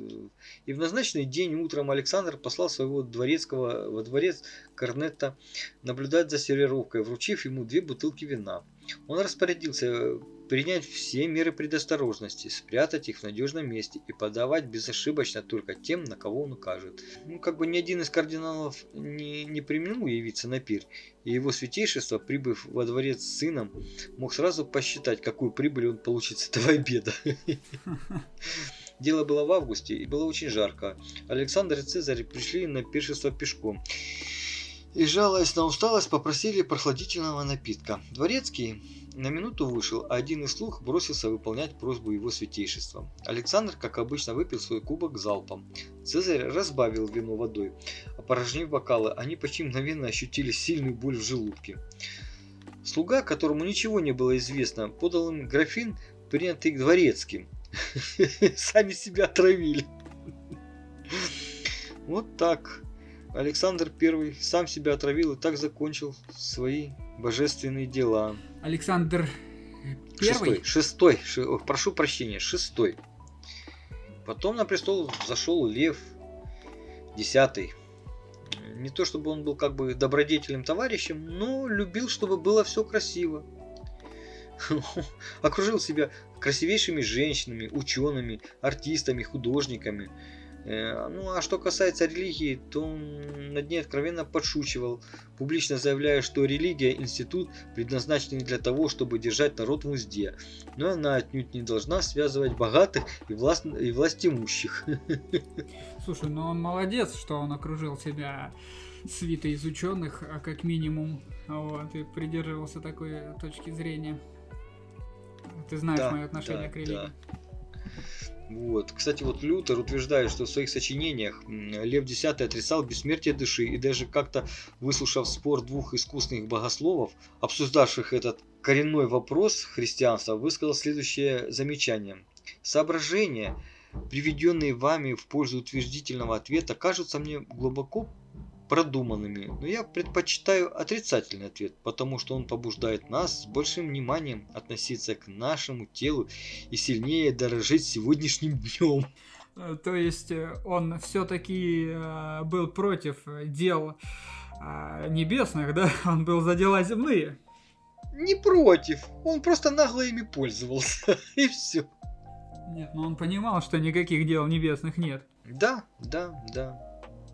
И в назначенный день утром Александр послал своего дворецкого во дворец Корнетта наблюдать за сервировкой, вручив ему две бутылки вина. Он распорядился принять все меры предосторожности, спрятать их в надежном месте и подавать безошибочно только тем, на кого он укажет. Ну, как бы ни один из кардиналов не, не применил явиться на пир, и его святейшество, прибыв во дворец с сыном, мог сразу посчитать, какую прибыль он получит с этого обеда. Дело было в августе и было очень жарко. Александр и Цезарь пришли на пиршество пешком и, жалуясь на усталость, попросили прохладительного напитка. Дворецкий на минуту вышел, а один из слуг бросился выполнять просьбу его святейшества. Александр, как обычно, выпил свой кубок залпом. Цезарь разбавил вино водой. Опорожнив бокалы, они почти мгновенно ощутили сильную боль в желудке. Слуга, которому ничего не было известно, подал им графин, принятый дворецким. Сами себя отравили. Вот так. Александр I сам себя отравил и так закончил свои божественные дела. Александр Первый? Шестой, шестой, прошу прощения, шестой. Потом на престол зашел Лев Десятый. Не то чтобы он был как бы добродетельным товарищем, но любил, чтобы было все красиво. Окружил себя красивейшими женщинами, учеными, артистами, художниками. Э, ну а что касается религии, то он над ней откровенно подшучивал, публично заявляя, что религия – институт, предназначенный для того, чтобы держать народ в узде, но она отнюдь не должна связывать богатых и, власт... и властимущих. Слушай, ну он молодец, что он окружил себя свитой из ученых, а как минимум, вот, и придерживался такой точки зрения. Ты знаешь да, мое отношение да, к религии. Да. Вот. Кстати, вот Лютер утверждает, что в своих сочинениях Лев X отрицал бессмертие души и даже как-то выслушав спор двух искусных богословов, обсуждавших этот коренной вопрос христианства, высказал следующее замечание. Соображения, приведенные вами в пользу утвердительного ответа, кажутся мне глубоко продуманными, но я предпочитаю отрицательный ответ, потому что он побуждает нас с большим вниманием относиться к нашему телу и сильнее дорожить сегодняшним днем. Э, то есть э, он все-таки э, был против дел небесных, да? Он был за дела земные. Не против, он просто нагло ими пользовался, и все. Нет, но он понимал, что никаких дел небесных нет. Да, да, да.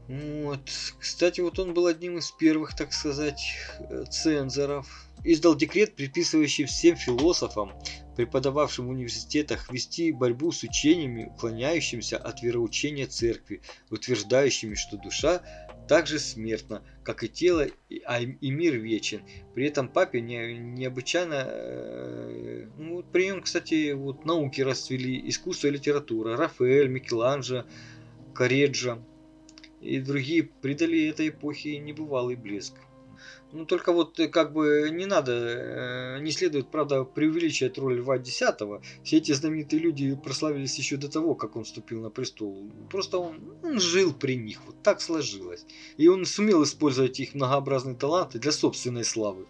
Вот. Кстати, вот он был одним из первых, так сказать, э, цензоров. Издал декрет, предписывающий всем философам, преподававшим в университетах, вести борьбу с учениями, уклоняющимися от вероучения церкви, утверждающими, что душа также смертна, как и тело, а, и мир вечен. При этом папе не, необычайно... Э, ну, при нем, кстати, вот науки расцвели, искусство и литература. Рафаэль, Микеланджело, Кареджа и другие придали этой эпохе небывалый блеск. Ну, только вот э, как бы не надо, э, не следует, правда, преувеличивать роль Льва X. Все эти знаменитые люди прославились еще до того, как он вступил на престол. Просто он, он жил при них, вот так сложилось. И он сумел использовать их многообразные таланты для собственной славы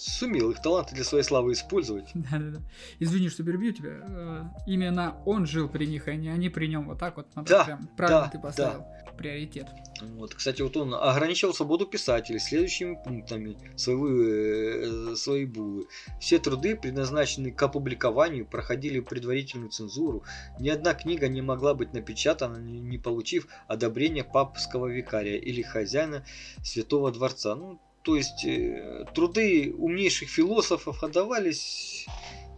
сумел их таланты для своей славы использовать. Да-да-да. Извини, что перебью тебя. Э, именно он жил при них, а не они при нем. Вот так вот надо да, прям правильно да, ты поставил да. приоритет. Вот, кстати, вот он ограничивал свободу писателей следующими пунктами своего, э, своей булы. Все труды, предназначенные к опубликованию, проходили предварительную цензуру. Ни одна книга не могла быть напечатана, не получив одобрения папского викария или хозяина Святого Дворца. Ну, то есть э, труды умнейших философов отдавались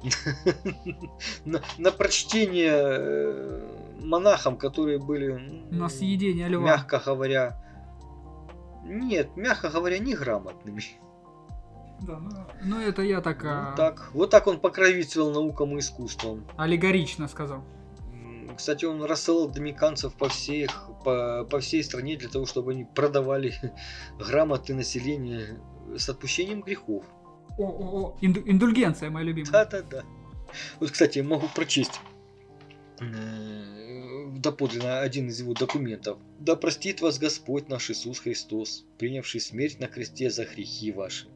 на, на прочтение э, монахам, которые были... На съедение льва. Мягко говоря... Нет, мягко говоря, неграмотными. Да, ну, ну это я так... Ну, так. Вот так он покровительствовал наукам и искусствам. Аллегорично сказал. Кстати, он рассылал домиканцев по всей, по, по всей стране для того, чтобы они продавали грамоты населения с отпущением грехов. О, о, о, Инду, индульгенция моя любимая. Да-да-да. Вот, кстати, могу прочесть э, доподлинно один из его документов. «Да простит вас Господь наш Иисус Христос, принявший смерть на кресте за грехи ваши.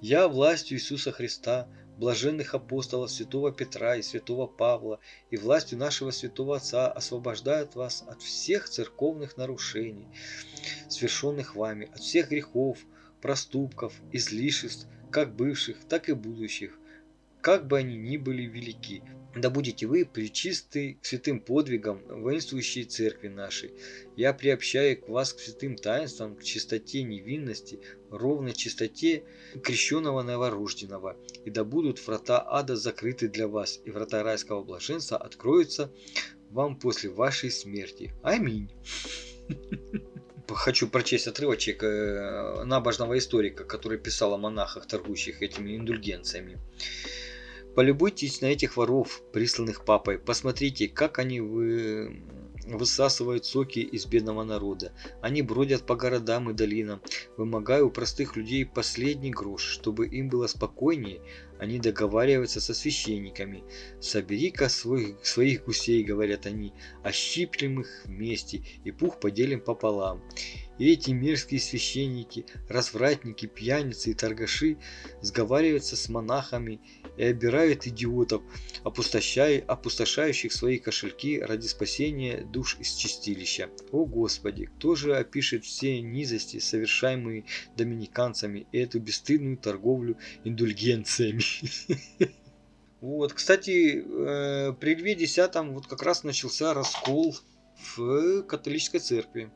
Я властью Иисуса Христа блаженных апостолов святого Петра и святого Павла и властью нашего святого Отца освобождают вас от всех церковных нарушений, совершенных вами, от всех грехов, проступков, излишеств, как бывших, так и будущих, как бы они ни были велики, да будете вы причисты к святым подвигам воинствующей церкви нашей. Я приобщаю к вас к святым таинствам, к чистоте невинности, ровной чистоте крещенного новорожденного. И да будут врата ада закрыты для вас, и врата райского блаженства откроются вам после вашей смерти. Аминь. Хочу прочесть отрывочек э, набожного историка, который писал о монахах, торгующих этими индульгенциями. Полюбуйтесь на этих воров, присланных папой. Посмотрите, как они вы... высасывают соки из бедного народа. Они бродят по городам и долинам, вымогая у простых людей последний грош, чтобы им было спокойнее. Они договариваются со священниками. «Собери-ка своих, своих гусей», — говорят они, — «ощиплем их вместе и пух поделим пополам». И эти мерзкие священники, развратники, пьяницы и торгаши сговариваются с монахами и обирают идиотов, опустошая, опустошающих свои кошельки ради спасения душ из чистилища. О Господи, кто же опишет все низости, совершаемые доминиканцами, и эту бесстыдную торговлю индульгенциями? Вот, кстати, э, при Льве X вот как раз начался раскол в католической церкви.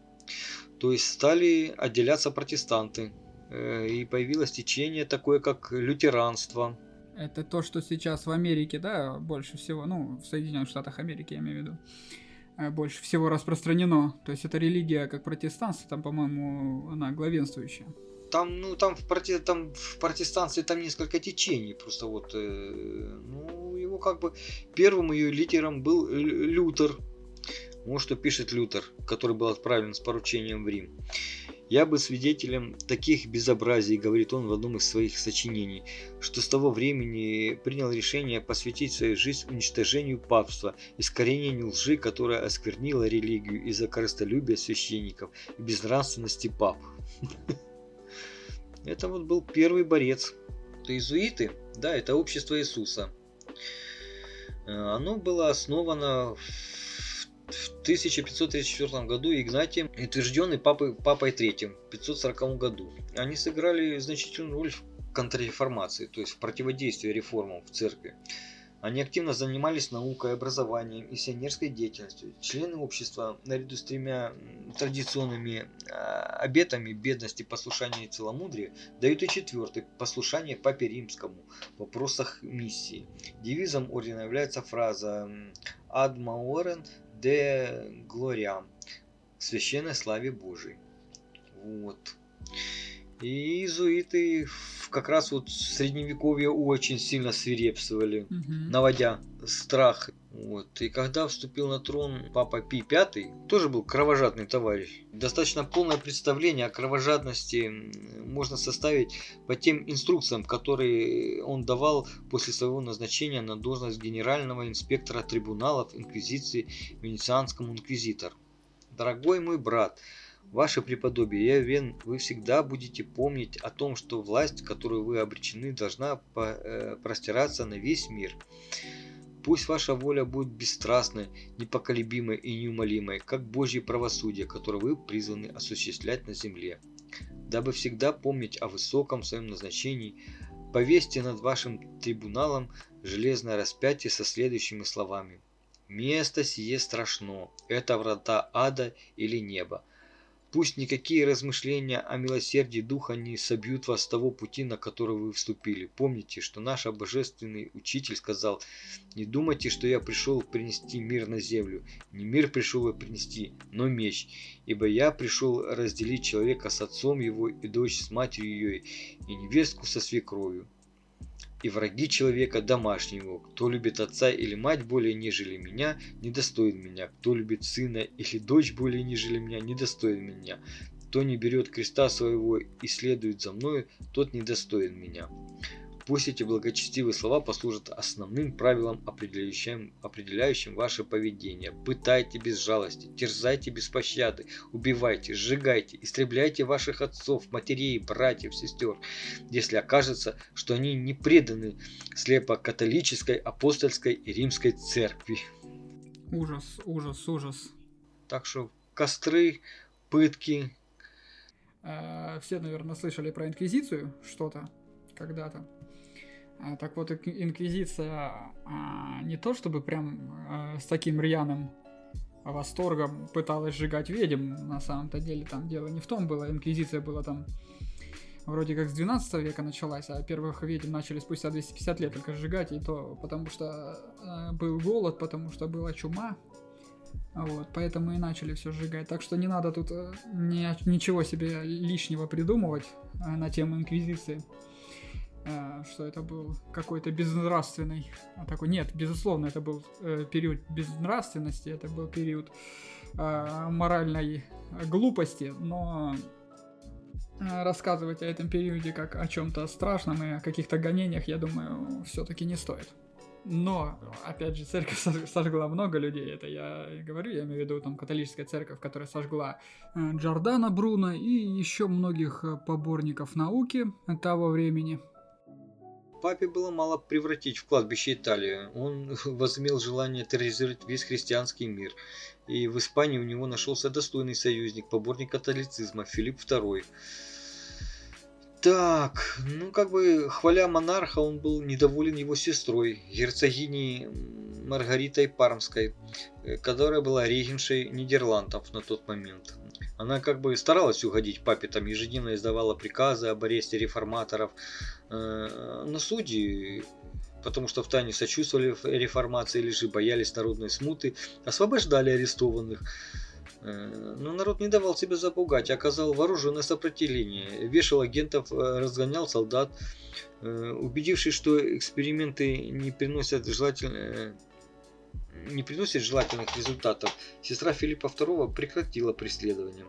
То есть стали отделяться протестанты. Э, и появилось течение такое, как лютеранство. Это то, что сейчас в Америке, да, больше всего, ну, в Соединенных Штатах Америки, я имею в виду, э, больше всего распространено. То есть это религия, как протестанство, там, по-моему, она главенствующая. Там, ну, там в, проте, там в протестанстве там несколько течений, просто вот, э, ну, его как бы первым ее лидером был Лютер, вот что пишет Лютер, который был отправлен с поручением в Рим. «Я был свидетелем таких безобразий, — говорит он в одном из своих сочинений, — что с того времени принял решение посвятить свою жизнь уничтожению папства, искоренению лжи, которая осквернила религию из-за корыстолюбия священников и безнравственности пап». Это вот был первый борец. Это иезуиты, да, это общество Иисуса. Э, оно было основано в в 1534 году Игнатием утвержденный папой, папой Третьим в 540 году. Они сыграли значительную роль в контрреформации, то есть в противодействии реформам в церкви. Они активно занимались наукой, образованием и сионерской деятельностью. Члены общества, наряду с тремя традиционными а, обетами бедности, послушания и целомудрия, дают и четвертый – послушание Папе Римскому в вопросах миссии. Девизом ордена является фраза «Ad maorem де Глориам, священной славе Божией. Вот. И иезуиты как раз вот в средневековье очень сильно свирепствовали, угу. наводя страх. Вот. И когда вступил на трон папа Пи V, тоже был кровожадный товарищ. Достаточно полное представление о кровожадности можно составить по тем инструкциям, которые он давал после своего назначения на должность генерального инспектора трибуналов Инквизиции Венецианскому инквизитору. Дорогой мой брат, Ваше преподобие, я уверен, вы всегда будете помнить о том, что власть, которую вы обречены, должна э, простираться на весь мир. Пусть ваша воля будет бесстрастной, непоколебимой и неумолимой, как Божье правосудие, которое вы призваны осуществлять на земле. Дабы всегда помнить о высоком своем назначении, повесьте над вашим трибуналом железное распятие со следующими словами. «Место сие страшно, это врата ада или неба, Пусть никакие размышления о милосердии Духа не собьют вас с того пути, на который вы вступили. Помните, что наш Божественный Учитель сказал, «Не думайте, что я пришел принести мир на землю. Не мир пришел я принести, но меч. Ибо я пришел разделить человека с отцом его и дочь с матерью ее, и невестку со свекровью и враги человека домашнего. Кто любит отца или мать более нежели меня, недостоин меня. Кто любит сына или дочь более нежели меня, недостоин меня. Кто не берет креста своего и следует за мною, тот недостоин меня. Пусть эти благочестивые слова послужат основным правилом, определяющим, определяющим ваше поведение. Пытайте без жалости, терзайте без пощады, убивайте, сжигайте, истребляйте ваших отцов, матерей, братьев, сестер, если окажется, что они не преданы слепо католической, апостольской и римской церкви. Ужас, ужас, ужас. Так что костры, пытки. Э, все, наверное, слышали про инквизицию что-то когда-то. А, так вот, Инквизиция а, не то чтобы прям а, с таким рьяным восторгом пыталась сжигать ведьм, на самом-то деле там дело не в том было, Инквизиция была там вроде как с 12 века началась, а первых ведьм начали спустя 250 лет только сжигать, и то потому что был голод, потому что была чума, вот, поэтому и начали все сжигать. Так что не надо тут э, ни, ничего себе лишнего придумывать на тему Инквизиции. Э, что это был какой-то безнравственный а такой нет безусловно это был э, период безнравственности это был период э, моральной глупости но рассказывать о этом периоде как о чем-то страшном и о каких-то гонениях я думаю все-таки не стоит но, опять же, церковь сожгла много людей, это я говорю, я имею в виду там католическая церковь, которая сожгла Джордана Бруно и еще многих поборников науки того времени. Папе было мало превратить в кладбище Италии. Он возымел желание терроризировать весь христианский мир. И в Испании у него нашелся достойный союзник, поборник католицизма Филипп II. Так, ну как бы хваля монарха, он был недоволен его сестрой, герцогиней Маргаритой Пармской, э, которая была регеншей Нидерландов на тот момент. Она как бы старалась угодить папе, там ежедневно издавала приказы об аресте реформаторов. Э, но судьи, потому что в тайне сочувствовали реформации или же боялись народной смуты, освобождали арестованных. Э, но народ не давал себя запугать, оказал вооруженное сопротивление, вешал агентов, э, разгонял солдат. Убедившись, что эксперименты не приносят желательного не приносит желательных результатов, сестра Филиппа II прекратила преследование.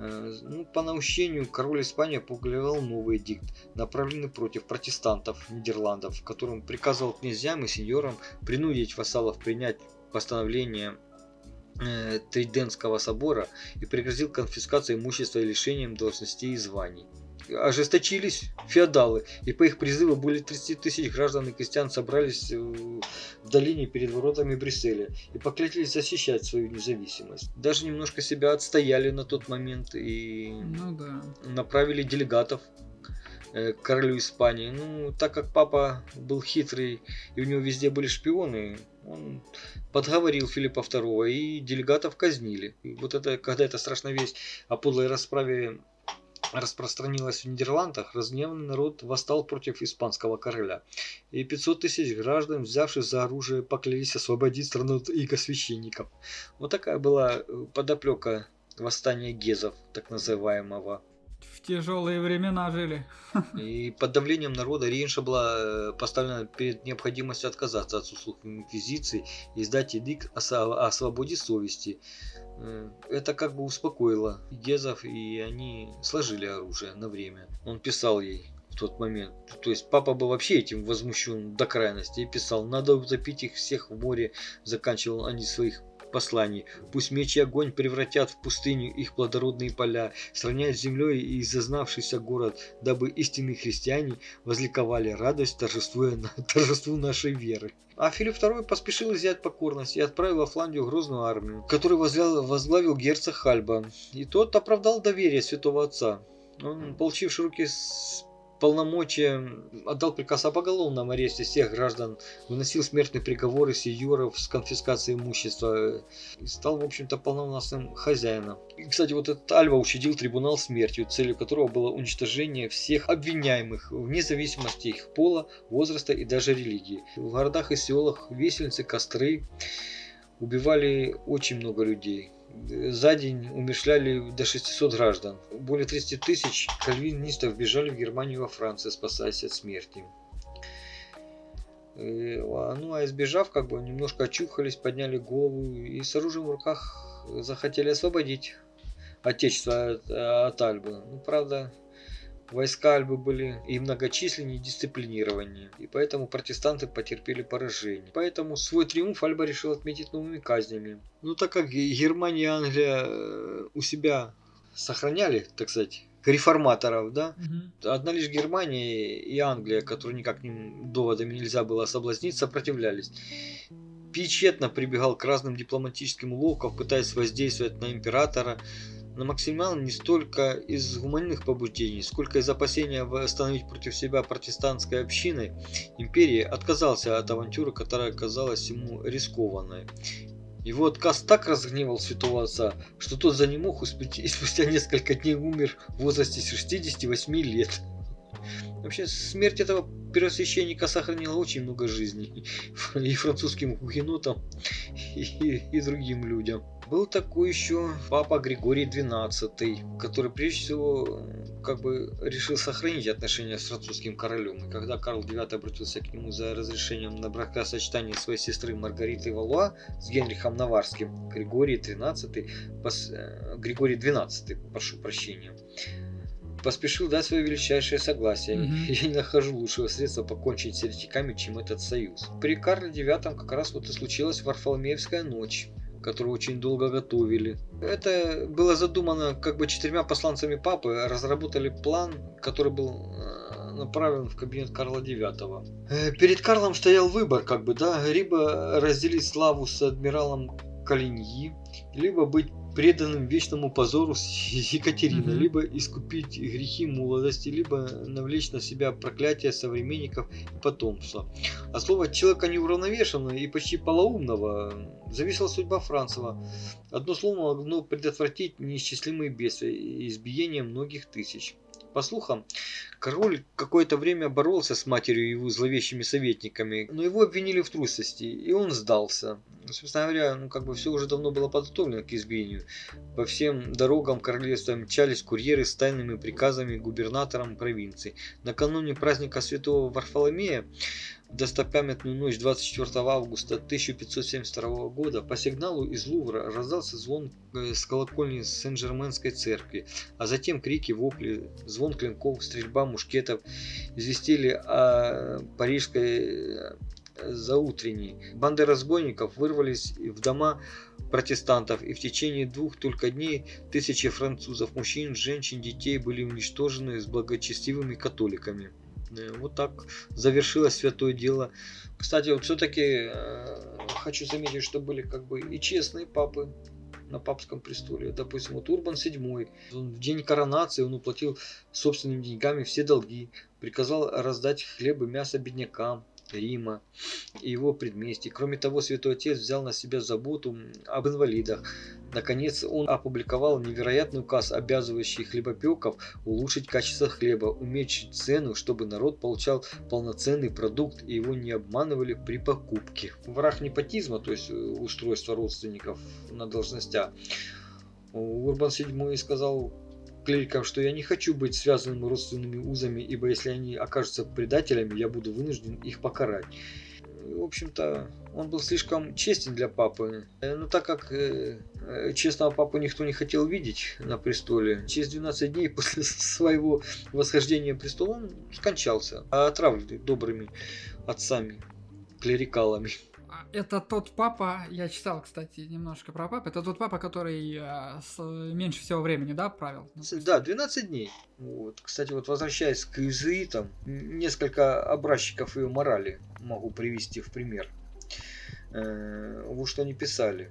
Э, ну, по наущению король Испании опубликовал новый дикт, направленный против протестантов Нидерландов, в котором приказывал князьям и сеньорам принудить вассалов принять постановление э, Триденского собора и пригрозил конфискацией имущества и лишением должностей и званий ожесточились феодалы, и по их призыву более 30 тысяч граждан и крестьян собрались э, в долине перед воротами Брюсселя и поклялись защищать свою независимость. Даже немножко себя отстояли на тот момент и ну, да. направили делегатов э, к королю Испании. Ну, так как папа был хитрый и у него везде были шпионы, он подговорил Филиппа II и делегатов казнили. И вот это, когда эта страшная весть о подлой расправе распространилась в Нидерландах, разгневанный народ восстал против испанского короля. И 500 тысяч граждан, взявшись за оружие, поклялись освободить страну от иго Вот такая была э, подоплека восстания гезов, так называемого. В тяжелые времена жили. И под давлением народа Рейнша была э, поставлена перед необходимостью отказаться от услуг инквизиции и сдать эдикт о, о свободе совести. Э, это как бы успокоило Гезов, и они сложили оружие на время. Он писал ей в тот момент. То есть папа был вообще этим возмущен до крайности и писал, надо утопить их всех в море. Заканчивал они своих посланий. Пусть меч и огонь превратят в пустыню их плодородные поля, сравняют с землей и зазнавшийся город, дабы истинные христиане возликовали радость, торжествуя на, торжеству нашей веры. А Филипп II поспешил взять покорность и отправил во Фландию грозную армию, которую возглавил, возглавил герцог Хальба. И тот оправдал доверие святого отца. Он, получивший руки полномочия отдал приказ о поголовном аресте всех граждан, выносил смертные приговоры сеньоров с конфискацией имущества и стал, в общем-то, полновластным хозяином. И, кстати, вот этот Альва учредил трибунал смертью, целью которого было уничтожение всех обвиняемых, вне зависимости их пола, возраста и даже религии. В городах и селах весельницы, костры убивали очень много людей за день умершляли до 600 граждан. Более 30 тысяч кальвинистов бежали в Германию и во Францию, спасаясь от смерти. И, а, ну а избежав, как бы немножко очухались, подняли голову и с оружием в руках захотели освободить отечество от, от Альбы. Ну, правда, Войска Альбы были и многочисленнее, и дисциплинированнее, и поэтому протестанты потерпели поражение. Поэтому свой триумф Альба решил отметить новыми казнями. Ну так как Германия и Англия э, у себя сохраняли, так сказать, реформаторов, да. Угу. Одна лишь Германия и Англия, которые никак ним доводами нельзя было соблазнить, сопротивлялись. Пи прибегал к разным дипломатическим уловкам, пытаясь воздействовать на императора, на Максимилиан не столько из гуманных побуждений, сколько из опасения восстановить против себя протестантской общины, империи отказался от авантюры, которая казалась ему рискованной. Его отказ так разгневал святого отца, что тот за не мог и спустя несколько дней умер в возрасте 68 лет. Вообще, смерть этого первосвященника сохранила очень много жизней. И французским гугенотам, и, и другим людям. Был такой еще папа Григорий XII, который прежде всего как бы решил сохранить отношения с французским королем. И когда Карл IX обратился к нему за разрешением на бракосочетание своей сестры Маргариты Валуа с Генрихом Наварским, Григорий XIII, пос... Э, Григорий XII, прошу прощения, поспешил дать свое величайшее согласие. Mm-hmm. Я не нахожу лучшего средства покончить с еретиками, чем этот союз. При Карле IX как раз вот и случилась Варфоломеевская ночь которую очень долго готовили. Это было задумано как бы четырьмя посланцами папы, разработали план, который был э, направлен в кабинет Карла IX. Э, перед Карлом стоял выбор, как бы, да, либо разделить славу с адмиралом Калиньи, либо быть преданным вечному позору с Екатериной, mm-hmm. либо искупить грехи молодости, либо навлечь на себя проклятие современников и потомства. А слово человека неуравновешенного и почти полоумного зависела судьба Францева. Одно слово могло предотвратить неисчислимые бедствия и избиение многих тысяч. По слухам, король какое-то время боролся с матерью и его зловещими советниками, но его обвинили в трусости, и он сдался. Собственно говоря, ну как бы все уже давно было подготовлено к избиению. По всем дорогам королевства мчались курьеры с тайными приказами губернаторам провинций. Накануне праздника Святого Варфоломея достопамятную ночь 24 августа 1572 года по сигналу из Лувра раздался звон э, с колокольни Сен-Жерменской церкви, а затем крики, вопли, звон клинков, стрельба мушкетов известили о парижской э, заутренней. Банды разбойников вырвались в дома протестантов, и в течение двух только дней тысячи французов, мужчин, женщин, детей были уничтожены с благочестивыми католиками. Вот так завершилось святое дело. Кстати, вот все-таки э, хочу заметить, что были как бы и честные папы на папском престоле. Допустим, вот Урбан VII, он в день коронации он уплатил собственными деньгами все долги, приказал раздать хлеб и мясо беднякам, Рима и его предместий. Кроме того, Святой Отец взял на себя заботу об инвалидах. Наконец, он опубликовал невероятный указ, обязывающий хлебопеков улучшить качество хлеба, уменьшить цену, чтобы народ получал полноценный продукт и его не обманывали при покупке. Враг непотизма, то есть э, устройство родственников на должностях, Урбан VII сказал клирикам, что я не хочу быть связанным родственными узами, ибо если они окажутся предателями, я буду вынужден их покарать. В общем-то, он был слишком честен для папы. Э, но так как э, э, честного папу никто не хотел видеть на престоле, через 12 дней после своего восхождения в престол он скончался, отравленный добрыми отцами, клерикалами это тот папа, я читал, кстати, немножко про папу, это тот папа, который э, с, меньше всего времени, да, правил? Да, 12 дней. Вот. Кстати, вот возвращаясь к иезуитам, несколько образчиков ее морали могу привести в пример. Э, вот что они писали.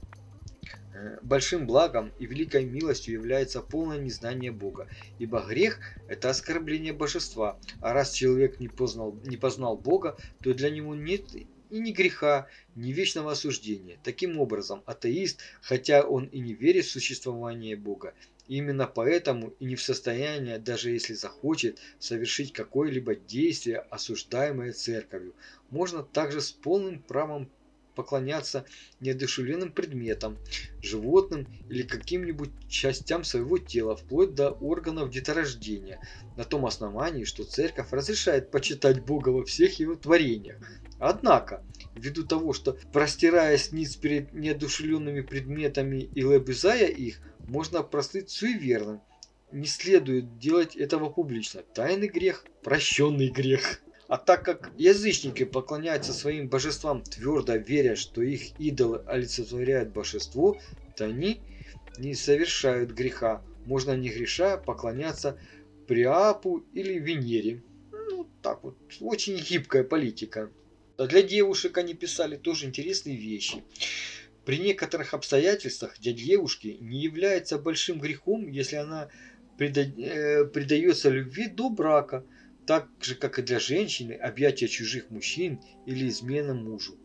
Э, Большим благом и великой милостью является полное незнание Бога, ибо грех – это оскорбление божества, а раз человек не познал, не познал Бога, то для него нет и ни греха, ни вечного осуждения. Таким образом, атеист, хотя он и не верит в существование Бога, именно поэтому и не в состоянии, даже если захочет, совершить какое-либо действие, осуждаемое церковью. Можно также с полным правом поклоняться неодушевленным предметам, животным или каким-нибудь частям своего тела, вплоть до органов деторождения, на том основании, что церковь разрешает почитать Бога во всех его творениях. Однако, ввиду того, что простираясь низ перед неодушевленными предметами и лобызая их, можно прослыть суеверным. Не следует делать этого публично. Тайный грех, прощенный грех. А так как язычники поклоняются своим божествам, твердо веря, что их идолы олицетворяют божество, то они не совершают греха. Можно не греша поклоняться Приапу или Венере. Ну, так вот, очень гибкая политика. Для девушек они писали тоже интересные вещи. При некоторых обстоятельствах для девушки не является большим грехом, если она э, предается любви до брака, так же, как и для женщины, объятия чужих мужчин или измена мужу.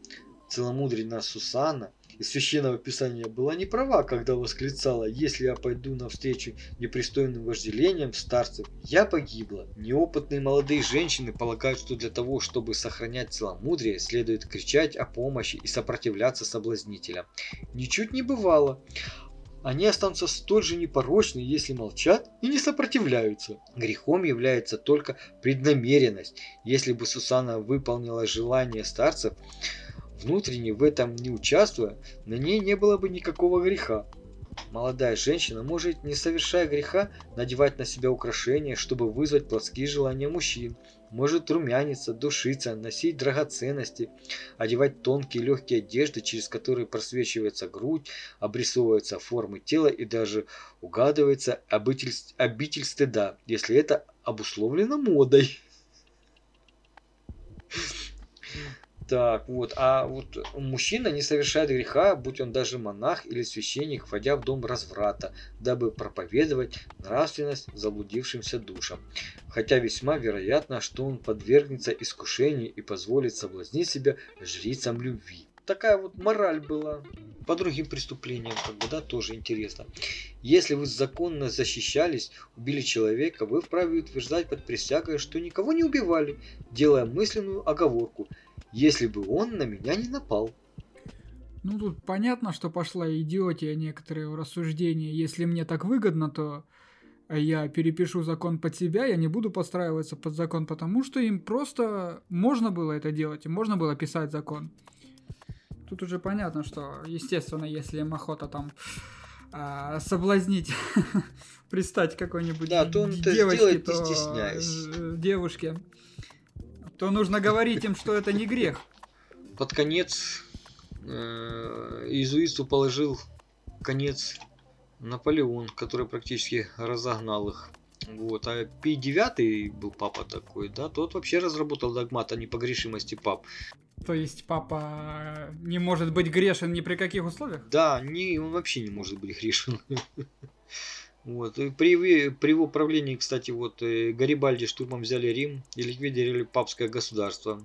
Целомудренная Сусанна из Священного Писания была не права, когда восклицала, если я пойду навстречу непристойным вожделениям старцев, я погибла. Неопытные молодые женщины полагают, что для того, чтобы сохранять целомудрие, следует кричать о помощи и сопротивляться соблазнителям. Ничуть не бывало. Они останутся столь же непорочны, если молчат и не сопротивляются. Грехом является только преднамеренность. Если бы Сусана выполнила желание старцев, Внутренне в этом не участвуя, на ней не было бы никакого греха. Молодая женщина может, не совершая греха, надевать на себя украшения, чтобы вызвать плотские желания мужчин. Может румяниться, душиться, носить драгоценности, одевать тонкие легкие одежды, через которые просвечивается грудь, обрисовываются формы тела и даже угадывается обитель, обитель стыда, если это обусловлено модой. Так, вот. А вот мужчина не совершает греха, будь он даже монах или священник, входя в дом разврата, дабы проповедовать нравственность заблудившимся душам. Хотя весьма вероятно, что он подвергнется искушению и позволит соблазнить себя жрицам любви. Такая вот мораль была. По другим преступлениям, как бы, да, тоже интересно. Если вы законно защищались, убили человека, вы вправе утверждать под присягой, что никого не убивали, делая мысленную оговорку – если бы он на меня не напал. Ну, тут понятно, что пошла идиотия некоторые рассуждения. Если мне так выгодно, то я перепишу закон под себя, я не буду подстраиваться под закон, потому что им просто можно было это делать, и можно было писать закон. Тут уже понятно, что, естественно, если им охота там а, соблазнить, пристать какой-нибудь да, то он девочке, то не стесняясь. девушке, то нужно говорить им, что это не грех. Под конец э, иезуитству положил конец Наполеон, который практически разогнал их. Вот. А Пий девятый был папа такой, да, тот вообще разработал догмат о непогрешимости пап. То есть папа не может быть грешен ни при каких условиях? Да, не, он вообще не может быть грешен. Вот. И при, при его правлении, кстати, вот э, Гарибальди штурмом взяли Рим и ликвидировали папское государство.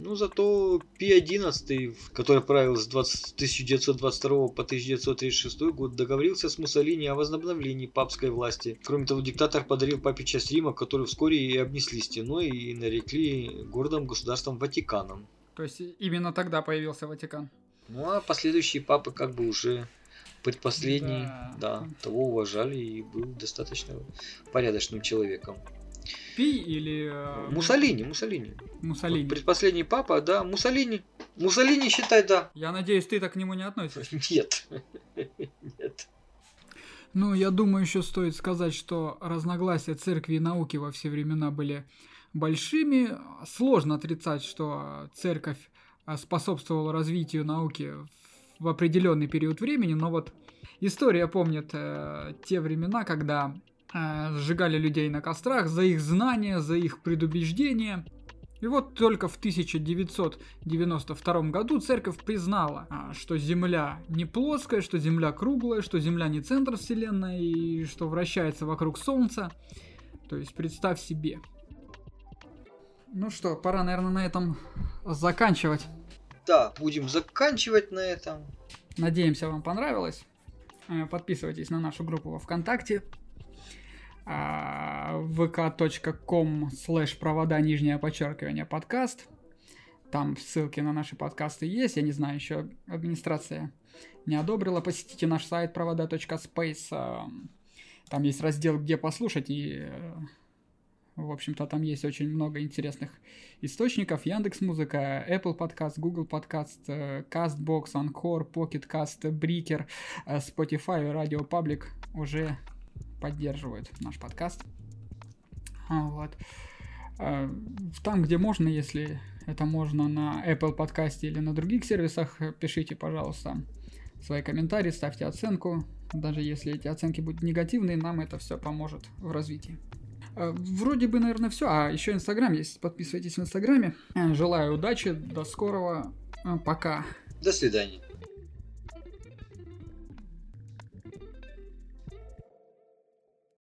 Ну, зато Пи-11, который правил с 20, 1922 по 1936 год, договорился с Муссолини о возобновлении папской власти. Кроме того, диктатор подарил папе часть Рима, которую вскоре и обнесли стеной и нарекли городом государством Ватиканом. То есть именно тогда появился Ватикан? Ну, а последующие папы как бы уже Предпоследний, да. да, того уважали и был достаточно порядочным человеком. Пи или... Э, Муссолини, Муссолини. Муссолини. Вот предпоследний папа, да, Муссолини. Муссолини считай, да. Я надеюсь, ты так к нему не относишься. Нет. Нет. Ну, я думаю, еще стоит сказать, что разногласия церкви и науки во все времена были большими. Сложно отрицать, что церковь а, способствовала развитию науки в определенный период времени, но вот история помнит э, те времена, когда э, сжигали людей на кострах за их знания, за их предубеждения. И вот только в 1992 году церковь признала, а, что Земля не плоская, что Земля круглая, что Земля не центр Вселенной и что вращается вокруг Солнца. То есть представь себе. Ну что, пора, наверное, на этом заканчивать. Да, будем заканчивать на этом. Надеемся, вам понравилось. Э, подписывайтесь на нашу группу во ВКонтакте vk.com слэш провода нижнее подчеркивание подкаст. Там ссылки на наши подкасты есть. Я не знаю, еще администрация не одобрила. Посетите наш сайт провода.space. Там есть раздел «Где послушать» и э, в общем-то, там есть очень много интересных источников. Яндекс Музыка, Apple Podcast, Google Podcast, э, CastBox, Anchor, Pocket Cast, Breaker, э, Spotify, Radio Public уже поддерживают наш подкаст. А, вот. А, там, где можно, если это можно на Apple подкасте или на других сервисах, пишите, пожалуйста, свои комментарии, ставьте оценку. Даже если эти оценки будут негативные, нам это все поможет в развитии. А, вроде бы, наверное, все. А еще Инстаграм есть. Подписывайтесь в Инстаграме. Желаю удачи. До скорого. Пока. До свидания.